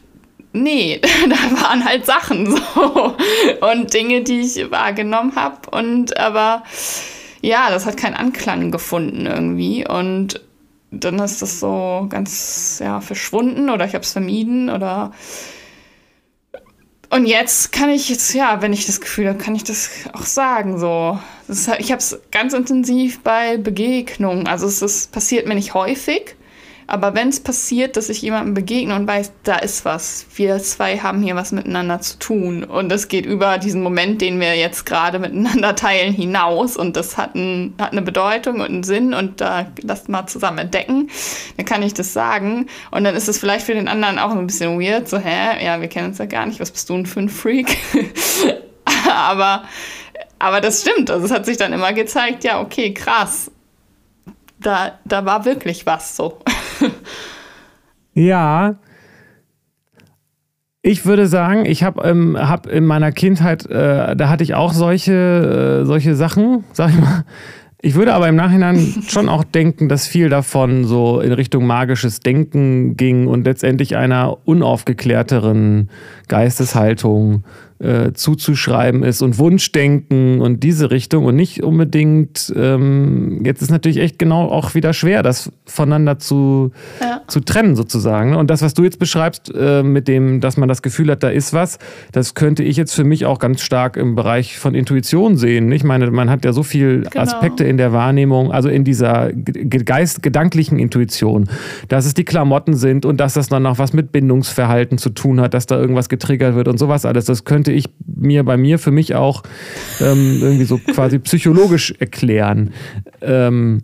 S2: nee, <laughs> da waren halt Sachen so. Und Dinge, die ich wahrgenommen habe und aber ja, das hat keinen Anklang gefunden irgendwie. Und dann ist das so ganz ja verschwunden oder ich habe es vermieden oder und jetzt kann ich jetzt, ja, wenn ich das Gefühl habe, kann ich das auch sagen. So. Ist, ich habe es ganz intensiv bei Begegnungen. Also es ist, passiert mir nicht häufig, aber wenn es passiert, dass ich jemandem begegne und weiß, da ist was, wir zwei haben hier was miteinander zu tun. Und es geht über diesen Moment, den wir jetzt gerade miteinander teilen, hinaus. Und das hat, ein, hat eine Bedeutung und einen Sinn. Und da lasst mal zusammen entdecken, dann kann ich das sagen. Und dann ist es vielleicht für den anderen auch ein bisschen weird, so, hä, ja, wir kennen uns ja gar nicht, was bist du denn für ein Freak? <laughs> aber, aber das stimmt, also es hat sich dann immer gezeigt, ja, okay, krass, da, da war wirklich was so. <laughs>
S1: ja. Ich würde sagen, ich habe ähm, hab in meiner Kindheit, äh, da hatte ich auch solche, äh, solche Sachen, sag ich mal. Ich würde aber im Nachhinein <laughs> schon auch denken, dass viel davon so in Richtung magisches Denken ging und letztendlich einer unaufgeklärteren Geisteshaltung äh, zuzuschreiben ist und Wunschdenken und diese Richtung und nicht unbedingt, ähm, jetzt ist natürlich echt genau auch wieder schwer, das voneinander zu, ja. zu trennen sozusagen. Und das, was du jetzt beschreibst, äh, mit dem, dass man das Gefühl hat, da ist was, das könnte ich jetzt für mich auch ganz stark im Bereich von Intuition sehen. Ich meine, man hat ja so viele genau. Aspekte in der Wahrnehmung, also in dieser geist gedanklichen Intuition, dass es die Klamotten sind und dass das dann noch was mit Bindungsverhalten zu tun hat, dass da irgendwas getriggert wird und sowas alles. Das könnte könnte ich mir bei mir für mich auch ähm, irgendwie so quasi psychologisch erklären. Ähm,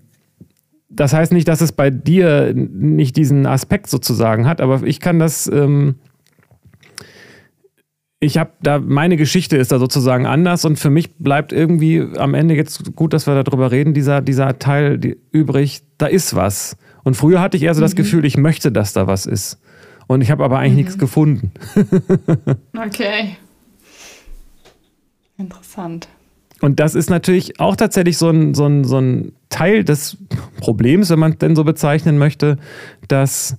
S1: das heißt nicht, dass es bei dir nicht diesen Aspekt sozusagen hat, aber ich kann das. Ähm, ich habe da, meine Geschichte ist da sozusagen anders und für mich bleibt irgendwie am Ende jetzt gut, dass wir darüber reden, dieser, dieser Teil die, übrig, da ist was. Und früher hatte ich eher so das mhm. Gefühl, ich möchte, dass da was ist. Und ich habe aber eigentlich mhm. nichts gefunden. <laughs>
S2: okay. Interessant.
S1: Und das ist natürlich auch tatsächlich so ein, so, ein, so ein Teil des Problems, wenn man es denn so bezeichnen möchte, dass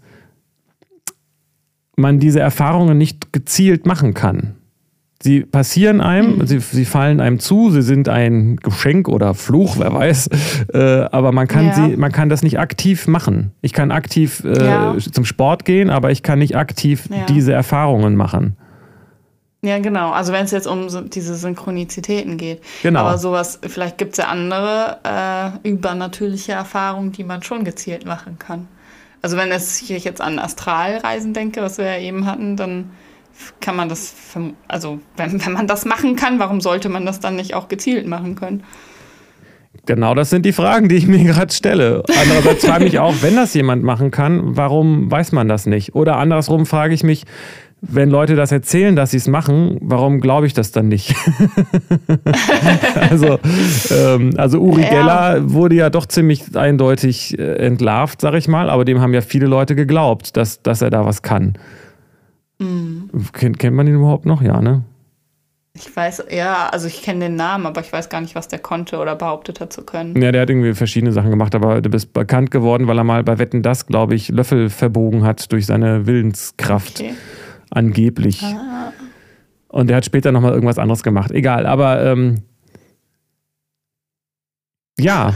S1: man diese Erfahrungen nicht gezielt machen kann. Sie passieren einem, mhm. sie, sie fallen einem zu, sie sind ein Geschenk oder Fluch, wer weiß. Äh, aber man kann, ja. sie, man kann das nicht aktiv machen. Ich kann aktiv äh, ja. zum Sport gehen, aber ich kann nicht aktiv ja. diese Erfahrungen machen.
S2: Ja, genau. Also wenn es jetzt um diese Synchronizitäten geht. Genau. Aber sowas, vielleicht gibt es ja andere äh, übernatürliche Erfahrungen, die man schon gezielt machen kann. Also wenn es hier jetzt an Astralreisen denke, was wir ja eben hatten, dann kann man das, also wenn, wenn man das machen kann, warum sollte man das dann nicht auch gezielt machen können?
S1: Genau, das sind die Fragen, die ich mir <laughs> gerade stelle. Andererseits frage ich mich auch, wenn das jemand machen kann, warum weiß man das nicht? Oder andersrum frage ich mich, wenn Leute das erzählen, dass sie es machen, warum glaube ich das dann nicht? <laughs> also, ähm, also Uri ja. Geller wurde ja doch ziemlich eindeutig äh, entlarvt, sag ich mal, aber dem haben ja viele Leute geglaubt, dass, dass er da was kann. Mhm. Kennt, kennt man ihn überhaupt noch? Ja, ne?
S2: Ich weiß, ja, also ich kenne den Namen, aber ich weiß gar nicht, was der konnte oder behauptet hat zu können.
S1: Ja, der hat irgendwie verschiedene Sachen gemacht, aber du bist bekannt geworden, weil er mal bei Wetten das, glaube ich, Löffel verbogen hat durch seine Willenskraft. Okay angeblich. Ah. Und er hat später nochmal irgendwas anderes gemacht. Egal, aber ähm, ja,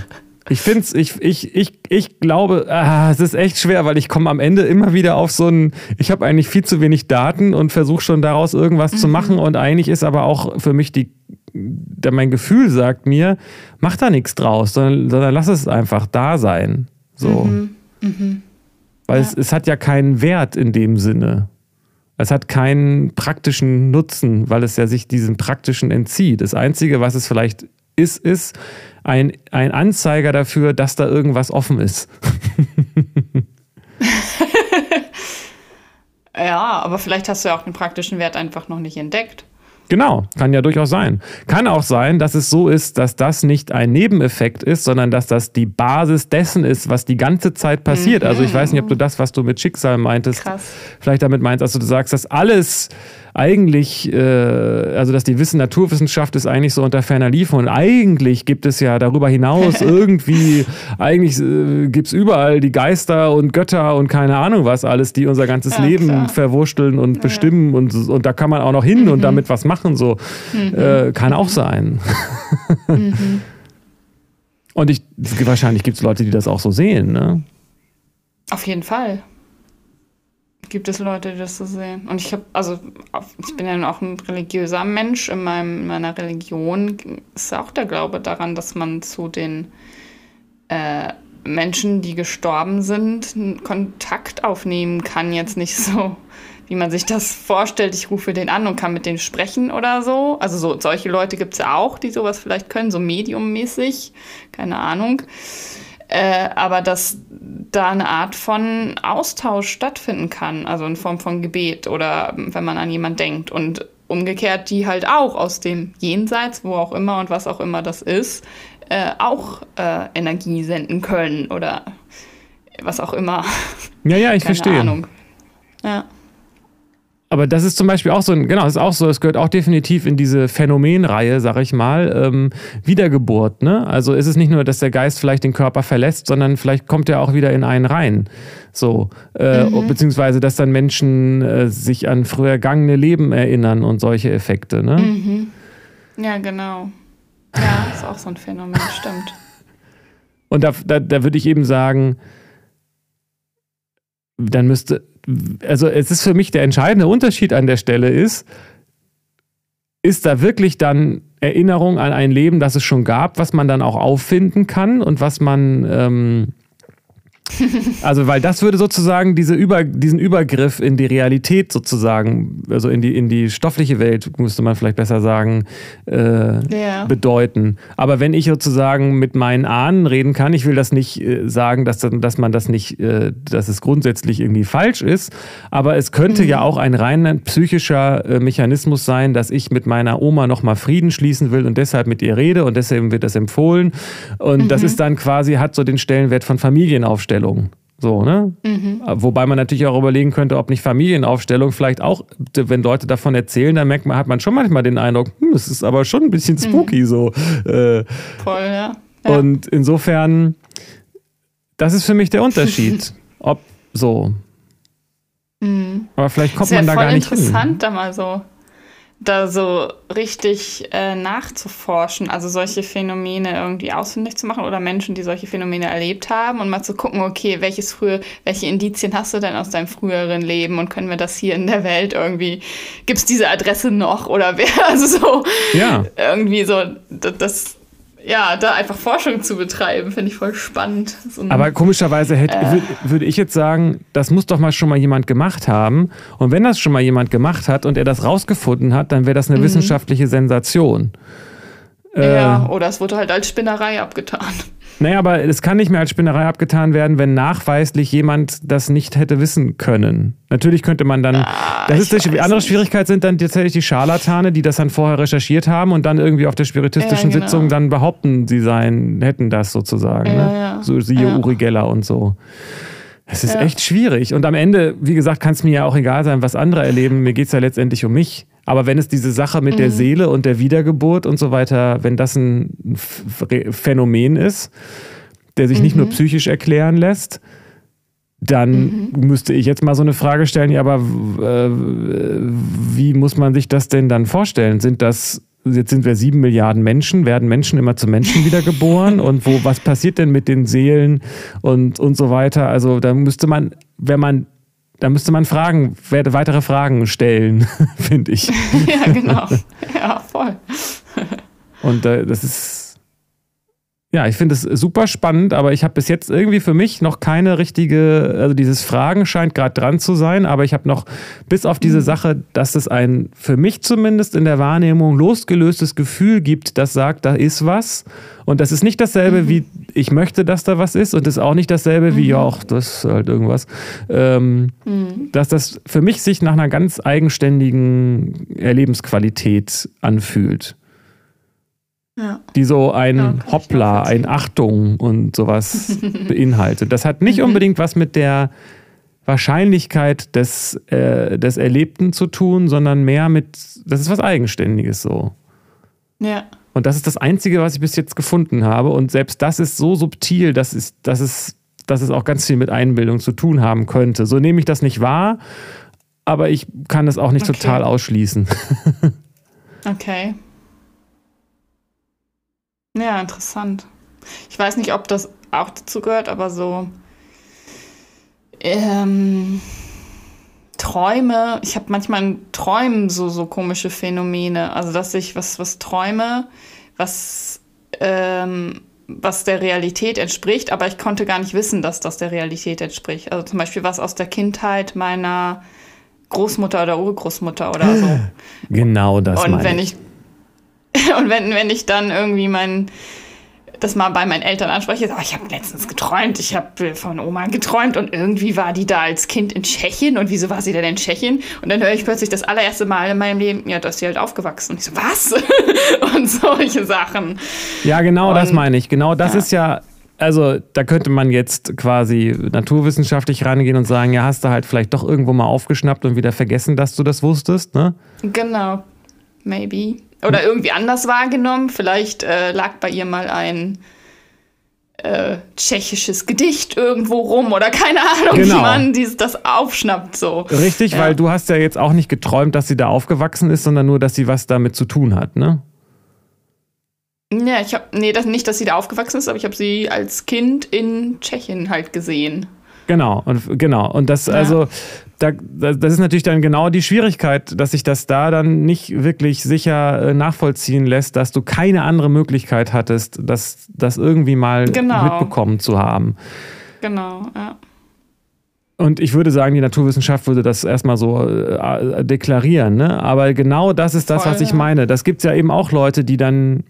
S1: ich finde es, ich, ich, ich, ich glaube, ah, es ist echt schwer, weil ich komme am Ende immer wieder auf so ein, ich habe eigentlich viel zu wenig Daten und versuche schon daraus irgendwas mhm. zu machen und eigentlich ist aber auch für mich die, mein Gefühl sagt mir, mach da nichts draus, sondern, sondern lass es einfach da sein. So. Mhm. Mhm. Weil ja. es, es hat ja keinen Wert in dem Sinne. Es hat keinen praktischen Nutzen, weil es ja sich diesem praktischen entzieht. Das Einzige, was es vielleicht ist, ist ein, ein Anzeiger dafür, dass da irgendwas offen ist. <laughs>
S2: ja, aber vielleicht hast du ja auch den praktischen Wert einfach noch nicht entdeckt.
S1: Genau, kann ja durchaus sein. Kann auch sein, dass es so ist, dass das nicht ein Nebeneffekt ist, sondern dass das die Basis dessen ist, was die ganze Zeit passiert. Mhm. Also ich weiß nicht, ob du das, was du mit Schicksal meintest, Krass. vielleicht damit meinst, also du sagst, dass alles, eigentlich, äh, also dass die Wissen, Naturwissenschaft ist eigentlich so unter ferner Liefen und eigentlich gibt es ja darüber hinaus <laughs> irgendwie, eigentlich äh, gibt es überall die Geister und Götter und keine Ahnung was alles, die unser ganzes ja, Leben klar. verwurschteln und ja. bestimmen und, und da kann man auch noch hin mhm. und damit was machen, so mhm. äh, kann auch sein. mhm. <laughs> Und ich, wahrscheinlich gibt es Leute, die das auch so sehen, ne?
S2: Auf jeden Fall gibt es Leute, die das so sehen. Und ich habe, also ich bin ja auch ein religiöser Mensch. In, meinem, in meiner Religion ist auch der Glaube daran, dass man zu den äh, Menschen, die gestorben sind, Kontakt aufnehmen kann. Jetzt nicht so, wie man sich das vorstellt. Ich rufe den an und kann mit denen sprechen oder so. Also so, solche Leute gibt es ja auch, die sowas vielleicht können, so mediummäßig. Keine Ahnung. Äh, aber dass da eine Art von Austausch stattfinden kann, also in Form von Gebet oder wenn man an jemand denkt und umgekehrt die halt auch aus dem Jenseits, wo auch immer und was auch immer das ist, äh, auch äh, Energie senden können oder was auch immer.
S1: Ja, ja, ich Keine verstehe. Ahnung. Ja. Aber das ist zum Beispiel auch so ein, genau, das ist auch so, es gehört auch definitiv in diese Phänomenreihe, sag ich mal, ähm, Wiedergeburt. Ne? Also ist es nicht nur, dass der Geist vielleicht den Körper verlässt, sondern vielleicht kommt er auch wieder in einen rein. So, äh, mhm. beziehungsweise, dass dann Menschen äh, sich an früher gangene Leben erinnern und solche Effekte. Ne?
S2: Mhm. Ja, genau. Ja, ist auch so ein Phänomen, <laughs> stimmt.
S1: Und da, da, da würde ich eben sagen, dann müsste, also es ist für mich der entscheidende Unterschied an der Stelle ist, ist da wirklich dann Erinnerung an ein Leben, das es schon gab, was man dann auch auffinden kann und was man ähm, also, weil das würde sozusagen diese Über, diesen Übergriff in die Realität sozusagen, also in die, in die stoffliche Welt, müsste man vielleicht besser sagen, äh, ja. bedeuten. Aber wenn ich sozusagen mit meinen Ahnen reden kann, ich will das nicht äh, sagen, dass, dass man das nicht, äh, dass es grundsätzlich irgendwie falsch ist, aber es könnte mhm. ja auch ein rein psychischer äh, Mechanismus sein, dass ich mit meiner Oma nochmal Frieden schließen will und deshalb mit ihr rede und deshalb wird das empfohlen. Und mhm. das ist dann quasi, hat so den Stellenwert von Familienaufstellung. Familienaufstellung. So, ne? Mhm. Wobei man natürlich auch überlegen könnte, ob nicht Familienaufstellung vielleicht auch, wenn Leute davon erzählen, dann merkt man, hat man schon manchmal den Eindruck, hm, es ist aber schon ein bisschen mhm. spooky mhm. so. Äh,
S2: Voll, ja.
S1: ja. Und insofern, das ist für mich der Unterschied. <laughs> ob so. Mhm. Aber vielleicht kommt man da gar nicht hin.
S2: interessant, da mal so da so richtig äh, nachzuforschen, also solche Phänomene irgendwie ausfindig zu machen oder Menschen, die solche Phänomene erlebt haben und mal zu gucken, okay, welches früher, welche Indizien hast du denn aus deinem früheren Leben und können wir das hier in der Welt irgendwie, gibt es diese Adresse noch oder wer, <laughs> also so, ja. irgendwie so, das, ja, da einfach Forschung zu betreiben, finde ich voll spannend.
S1: So ein, Aber komischerweise hätte, äh, würde ich jetzt sagen, das muss doch mal schon mal jemand gemacht haben. Und wenn das schon mal jemand gemacht hat und er das rausgefunden hat, dann wäre das eine mhm. wissenschaftliche Sensation.
S2: Ja, äh, oder es wurde halt als Spinnerei abgetan. <laughs>
S1: Naja, aber es kann nicht mehr als Spinnerei abgetan werden, wenn nachweislich jemand das nicht hätte wissen können. Natürlich könnte man dann. Ah, das ist die andere nicht. Schwierigkeit sind dann tatsächlich die Scharlatane, die das dann vorher recherchiert haben und dann irgendwie auf der spiritistischen ja, genau. Sitzung dann behaupten, sie seien, hätten das sozusagen. Ja, ne? ja. So siehe Uri Geller und so. Es ist echt schwierig. Und am Ende, wie gesagt, kann es mir ja auch egal sein, was andere erleben. Mir geht es ja letztendlich um mich. Aber wenn es diese Sache mit mhm. der Seele und der Wiedergeburt und so weiter, wenn das ein Phänomen ist, der sich mhm. nicht nur mhm. psychisch erklären lässt, dann mhm. müsste ich jetzt mal so eine Frage stellen, ja, aber äh, wie muss man sich das denn dann vorstellen? Sind das, jetzt sind wir sieben Milliarden Menschen, werden Menschen immer zu Menschen wiedergeboren <laughs> und wo, was passiert denn mit den Seelen und, und so weiter? Also da müsste man, wenn man da müsste man Fragen, weitere Fragen stellen, <laughs> finde ich.
S2: ja, genau. Ja, voll.
S1: Und äh, das ist ja, ich finde es super spannend, aber ich habe bis jetzt irgendwie für mich noch keine richtige, also dieses Fragen scheint gerade dran zu sein, aber ich habe noch bis auf diese mhm. Sache, dass es ein für mich zumindest in der Wahrnehmung losgelöstes Gefühl gibt, das sagt, da ist was. Und das ist nicht dasselbe mhm. wie ich möchte, dass da was ist und das ist auch nicht dasselbe wie, mhm. ja, auch das ist halt irgendwas. Ähm, mhm. Dass das für mich sich nach einer ganz eigenständigen Erlebensqualität anfühlt. Ja. die so ein ja, Hoppla, ein Achtung und sowas <laughs> beinhaltet. Das hat nicht unbedingt was mit der Wahrscheinlichkeit des, äh, des Erlebten zu tun, sondern mehr mit, das ist was Eigenständiges so.
S2: Ja.
S1: Und das ist das Einzige, was ich bis jetzt gefunden habe. Und selbst das ist so subtil, dass es, dass es, dass es auch ganz viel mit Einbildung zu tun haben könnte. So nehme ich das nicht wahr, aber ich kann es auch nicht okay. total ausschließen. <laughs>
S2: okay. Ja, interessant. Ich weiß nicht, ob das auch dazu gehört, aber so ähm, Träume, ich habe manchmal in Träumen so, so komische Phänomene. Also, dass ich was, was träume, was, ähm, was der Realität entspricht, aber ich konnte gar nicht wissen, dass das der Realität entspricht. Also zum Beispiel was aus der Kindheit meiner Großmutter oder Urgroßmutter oder so. <laughs>
S1: Genau das.
S2: Und wenn ich, ich <laughs> und wenn, wenn ich dann irgendwie mein das mal bei meinen Eltern anspreche, oh, ich habe letztens geträumt, ich habe von Oma geträumt und irgendwie war die da als Kind in Tschechien und wieso war sie denn in Tschechien? Und dann höre ich plötzlich das allererste Mal in meinem Leben, ja, da ist sie halt aufgewachsen. Und ich so, was? <laughs> und solche Sachen.
S1: Ja, genau und, das meine ich. Genau das ja. ist ja also da könnte man jetzt quasi naturwissenschaftlich rangehen und sagen, ja, hast du halt vielleicht doch irgendwo mal aufgeschnappt und wieder vergessen, dass du das wusstest, ne?
S2: Genau, maybe oder irgendwie anders wahrgenommen. Vielleicht äh, lag bei ihr mal ein äh, tschechisches Gedicht irgendwo rum oder keine Ahnung, genau. wie man dieses, das aufschnappt so.
S1: Richtig, ja. weil du hast ja jetzt auch nicht geträumt, dass sie da aufgewachsen ist, sondern nur, dass sie was damit zu tun hat, ne?
S2: Ja, ich habe nee, das nicht, dass sie da aufgewachsen ist, aber ich habe sie als Kind in Tschechien halt gesehen.
S1: Genau, und genau. Und das, ja. also, da, das ist natürlich dann genau die Schwierigkeit, dass sich das da dann nicht wirklich sicher äh, nachvollziehen lässt, dass du keine andere Möglichkeit hattest, das, das irgendwie mal genau. mitbekommen zu haben.
S2: Genau, ja.
S1: Und ich würde sagen, die Naturwissenschaft würde das erstmal so äh, deklarieren. Ne? Aber genau das ist das, Voll, was ich meine. Das gibt es ja eben auch Leute, die dann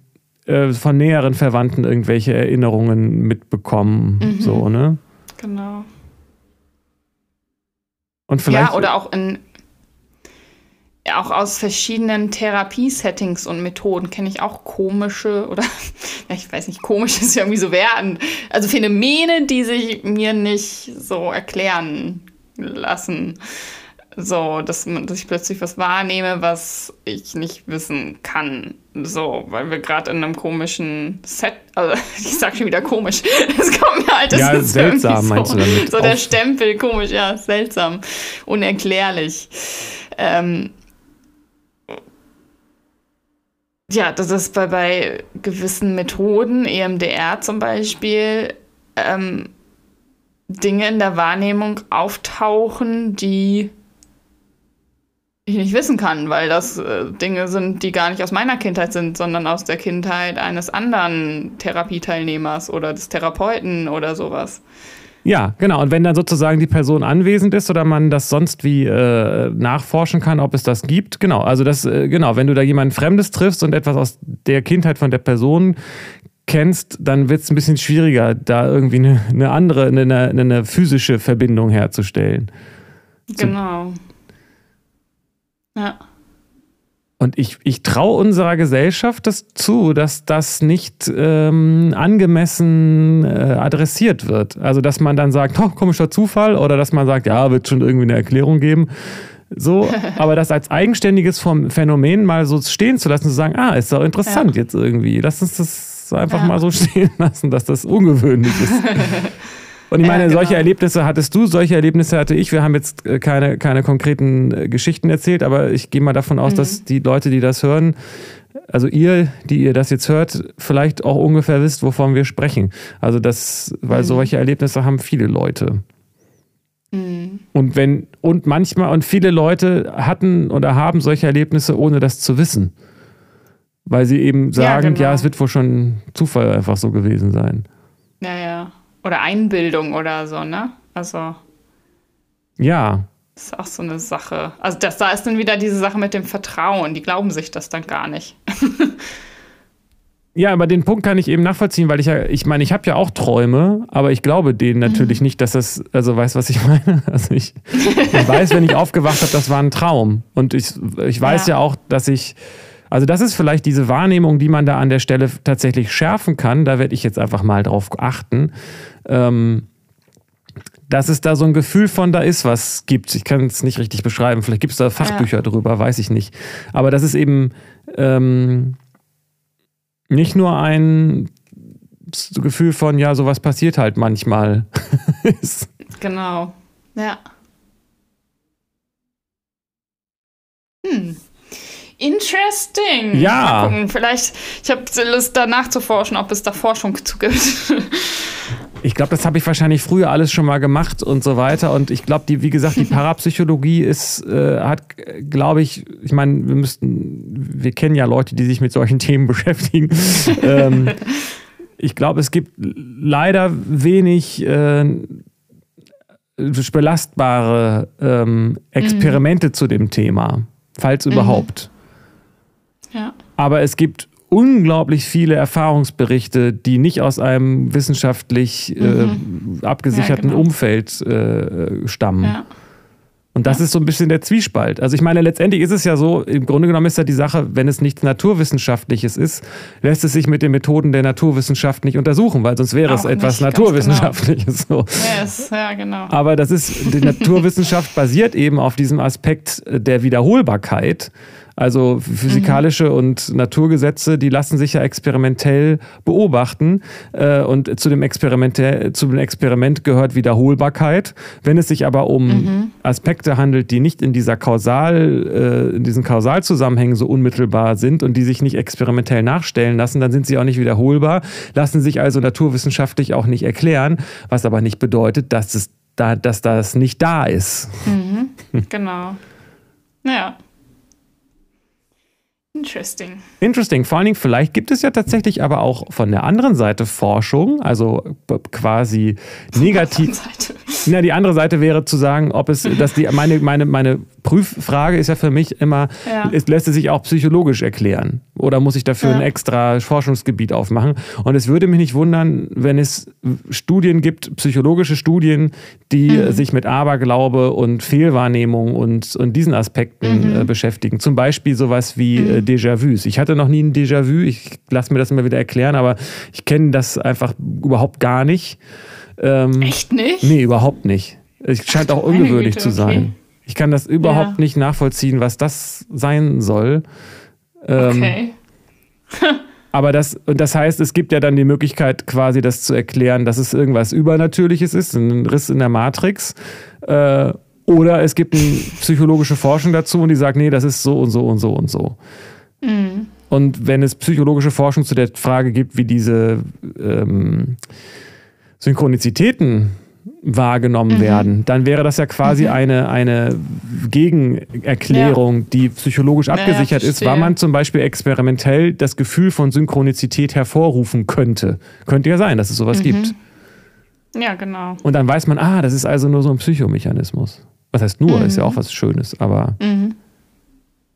S1: äh, von näheren Verwandten irgendwelche Erinnerungen mitbekommen. Mhm. So, ne?
S2: Genau.
S1: Und vielleicht,
S2: ja, oder auch in auch aus verschiedenen Therapiesettings und Methoden kenne ich auch komische oder <laughs> ja, ich weiß nicht, komisch ist ja irgendwie so werden. Also Phänomene, die sich mir nicht so erklären lassen. So, dass, dass ich plötzlich was wahrnehme, was ich nicht wissen kann. So, weil wir gerade in einem komischen Set, also <laughs> ich sag schon wieder komisch. <laughs> Es kommt mir halt, das
S1: ja, ist seltsam, so, meinst du damit?
S2: So der Stempel, komisch, ja, seltsam, unerklärlich. Ähm, ja, das ist bei, bei gewissen Methoden, EMDR zum Beispiel, ähm, Dinge in der Wahrnehmung auftauchen, die ich nicht wissen kann, weil das äh, Dinge sind, die gar nicht aus meiner Kindheit sind, sondern aus der Kindheit eines anderen Therapieteilnehmers oder des Therapeuten oder sowas.
S1: Ja, genau. Und wenn dann sozusagen die Person anwesend ist oder man das sonst wie äh, nachforschen kann, ob es das gibt, genau. Also das, äh, genau, wenn du da jemanden Fremdes triffst und etwas aus der Kindheit von der Person kennst, dann wird es ein bisschen schwieriger, da irgendwie eine, eine andere, eine, eine, physische Verbindung herzustellen.
S2: Genau. Ja.
S1: Und ich, ich traue unserer Gesellschaft das zu, dass das nicht ähm, angemessen äh, adressiert wird. Also, dass man dann sagt, <laughs> oh, komischer Zufall, oder dass man sagt, ja, wird schon irgendwie eine Erklärung geben. So, <laughs> aber das als eigenständiges Phänomen mal so stehen zu lassen, zu sagen, ah, ist doch interessant ja. jetzt irgendwie. Lass uns das einfach ja. mal so <laughs> stehen lassen, dass das ungewöhnlich ist. Und ich meine, ja, genau. solche Erlebnisse hattest du, solche Erlebnisse hatte ich. Wir haben jetzt äh, keine, keine konkreten äh, Geschichten erzählt, aber ich gehe mal davon aus, mhm. dass die Leute, die das hören, also ihr, die ihr das jetzt hört, vielleicht auch ungefähr wisst, wovon wir sprechen. Also das, weil mhm. solche Erlebnisse haben viele Leute. Mhm. Und wenn, und manchmal, und viele Leute hatten oder haben solche Erlebnisse, ohne das zu wissen. Weil sie eben sagen, ja, genau. ja es wird wohl schon Zufall einfach so gewesen sein.
S2: Ja, ja. Oder Einbildung oder so, ne? Also.
S1: Ja.
S2: Das ist auch so eine Sache. Also das, da ist dann wieder diese Sache mit dem Vertrauen. Die glauben sich das dann gar nicht.
S1: ja, aber den Punkt kann ich eben nachvollziehen, weil ich ja, ich meine, ich habe ja auch Träume, aber ich glaube denen natürlich mhm. nicht, dass das, also weißt du, was ich <laughs> meine? Also ich, ich weiß, wenn ich <laughs> aufgewacht habe, das war ein Traum. Und ich, ich weiß ja. ja auch, dass ich also das ist vielleicht diese Wahrnehmung, die man da an der Stelle tatsächlich schärfen kann. Da werde ich jetzt einfach mal drauf achten. Ähm, dass es da so ein Gefühl von da ist, was gibt. Ich kann es nicht richtig beschreiben. Vielleicht gibt es da Fachbücher ja. drüber, weiß ich nicht. Aber das ist eben ähm, nicht nur ein Gefühl von, ja, sowas passiert halt manchmal. <laughs>
S2: genau. Ja. Hm. Interesting.
S1: Ja. Mal
S2: gucken. Vielleicht, ich habe Lust danach zu forschen, ob es da Forschung zu gibt. <laughs>
S1: Ich glaube, das habe ich wahrscheinlich früher alles schon mal gemacht und so weiter. Und ich glaube, die, wie gesagt, die <laughs> Parapsychologie ist, äh, hat, glaube ich, ich meine, wir müssten, wir kennen ja Leute, die sich mit solchen <laughs> Themen beschäftigen. ähm, ich glaube, es gibt leider wenig äh, belastbare ähm, Experimente mhm. zu dem Thema, falls mhm. überhaupt. Aber es gibt unglaublich viele Erfahrungsberichte, die nicht aus einem wissenschaftlich äh, mhm. äh, abgesicherten ja, genau. Umfeld äh, stammen. Ja. Und das ja. ist so ein bisschen der Zwiespalt. Also ich meine, letztendlich ist es ja so, im Grunde genommen ist ja die Sache, wenn es nichts Naturwissenschaftliches ist, lässt es sich mit den Methoden der Naturwissenschaft nicht untersuchen, weil sonst wäre Auch es etwas genau. Naturwissenschaftliches.
S2: Genau. So. Yes, ja, genau.
S1: Aber das ist, die Naturwissenschaft basiert eben auf diesem Aspekt der Wiederholbarkeit. Also physikalische mhm. und Naturgesetze, die lassen sich ja experimentell beobachten. Äh, und zu dem, Experimente, zu dem Experiment gehört Wiederholbarkeit. Wenn es sich aber um mhm. Aspekte handelt, die nicht in dieser Kausal, äh, in diesen Kausalzusammenhängen so unmittelbar sind und die sich nicht experimentell nachstellen lassen, dann sind sie auch nicht wiederholbar, lassen sich also naturwissenschaftlich auch nicht erklären, was aber nicht bedeutet, dass es da, dass das nicht da ist.
S2: Mhm. Genau. Ja. Interesting.
S1: Interesting. Vor allen Dingen, vielleicht gibt es ja tatsächlich aber auch von der anderen Seite Forschung, also quasi negativ. <laughs> Na, die andere Seite wäre zu sagen, ob es, dass die, meine, meine, meine Prüffrage ist ja für mich immer, ja. ist, lässt es sich auch psychologisch erklären? Oder muss ich dafür ja. ein extra Forschungsgebiet aufmachen? Und es würde mich nicht wundern, wenn es Studien gibt, psychologische Studien, die mhm. sich mit Aberglaube und Fehlwahrnehmung und, und diesen Aspekten mhm. äh, beschäftigen. Zum Beispiel sowas wie mhm. Déjà-vus. Ich hatte noch nie ein Déjà-vu, ich lasse mir das immer wieder erklären, aber ich kenne das einfach überhaupt gar nicht.
S2: Ähm, Echt nicht?
S1: Nee, überhaupt nicht. Es scheint auch ungewöhnlich Güte, zu sein. Okay. Ich kann das überhaupt ja. nicht nachvollziehen, was das sein soll.
S2: Ähm, okay. <laughs>
S1: aber das, das heißt, es gibt ja dann die Möglichkeit, quasi das zu erklären, dass es irgendwas Übernatürliches ist, ein Riss in der Matrix. Äh, oder es gibt eine psychologische Forschung dazu und die sagt, nee, das ist so und so und so und so. Mhm. Und wenn es psychologische Forschung zu der Frage gibt, wie diese ähm, Synchronizitäten wahrgenommen mhm. werden, dann wäre das ja quasi mhm. eine, eine Gegenerklärung, ja. die psychologisch abgesichert ja, ist, weil man zum Beispiel experimentell das Gefühl von Synchronizität hervorrufen könnte. Könnte ja sein, dass es sowas mhm. gibt.
S2: Ja, genau.
S1: Und dann weiß man, ah, das ist also nur so ein Psychomechanismus. Was heißt nur, ist ja auch mhm. was Schönes, aber.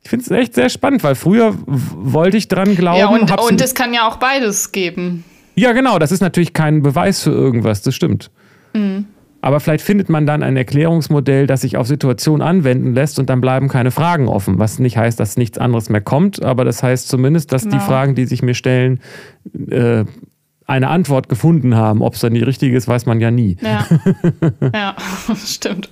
S1: Ich finde es echt sehr spannend, weil früher wollte ich dran glauben. Ja,
S2: und, und es kann ja auch beides geben.
S1: Ja, genau, das ist natürlich kein Beweis für irgendwas, das stimmt. Mhm. Aber vielleicht findet man dann ein Erklärungsmodell, das sich auf Situationen anwenden lässt und dann bleiben keine Fragen offen. Was nicht heißt, dass nichts anderes mehr kommt, aber das heißt zumindest, dass genau. die Fragen, die sich mir stellen, äh, eine Antwort gefunden haben. Ob es dann die richtige ist, weiß man ja nie.
S2: Ja, <laughs> ja <laughs> stimmt.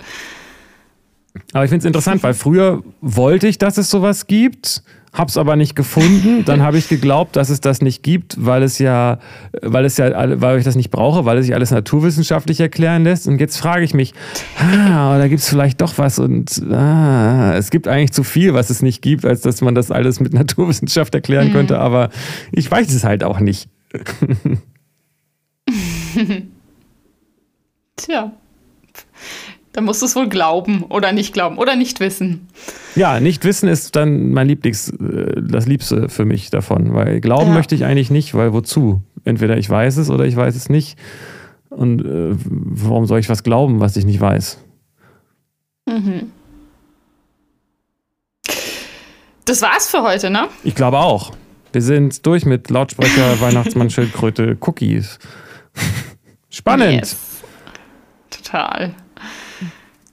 S1: Aber ich finde es interessant, weil früher wollte ich, dass es sowas gibt, habe es aber nicht gefunden. Dann habe ich geglaubt, dass es das nicht gibt, weil es ja, weil es ja, weil ich das nicht brauche, weil es sich alles naturwissenschaftlich erklären lässt. Und jetzt frage ich mich, ah, da gibt es vielleicht doch was und ah, es gibt eigentlich zu viel, was es nicht gibt, als dass man das alles mit Naturwissenschaft erklären mhm. könnte. Aber ich weiß es halt auch nicht. <laughs>
S2: Tja. Dann musst du es wohl glauben oder nicht glauben oder nicht wissen.
S1: Ja, nicht wissen ist dann mein Lieblings, äh, das Liebste für mich davon, weil glauben ja. möchte ich eigentlich nicht, weil wozu? Entweder ich weiß es oder ich weiß es nicht. Und äh, warum soll ich was glauben, was ich nicht weiß? Mhm.
S2: Das war's für heute, ne?
S1: Ich glaube auch. Wir sind durch mit Lautsprecher, <laughs> Weihnachtsmann, Schildkröte, Cookies. <laughs> Spannend. Yes.
S2: Total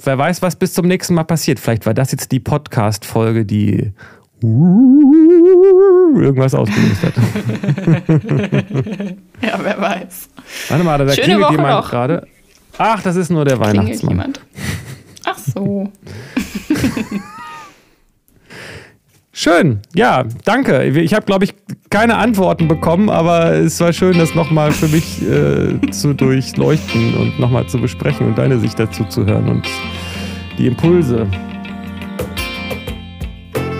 S1: wer weiß, was bis zum nächsten Mal passiert. Vielleicht war das jetzt die Podcast-Folge, die irgendwas ausgelöst hat. <laughs>
S2: ja, wer weiß.
S1: Warte mal, da
S2: klingelt
S1: jemand gerade. Ach, das ist nur der Weihnachtsmann. Jemand?
S2: Ach so. <laughs>
S1: Schön, ja, danke. Ich habe, glaube ich, keine Antworten bekommen, aber es war schön, das nochmal für mich äh, zu durchleuchten und nochmal zu besprechen und deine Sicht dazu zu hören und die Impulse.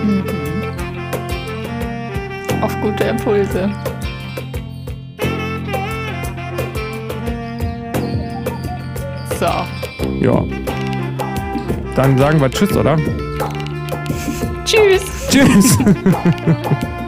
S2: Mhm. Auf gute Impulse. So.
S1: Ja. Dann sagen wir Tschüss, oder?
S2: Tschüss.
S1: Tschüss. <laughs>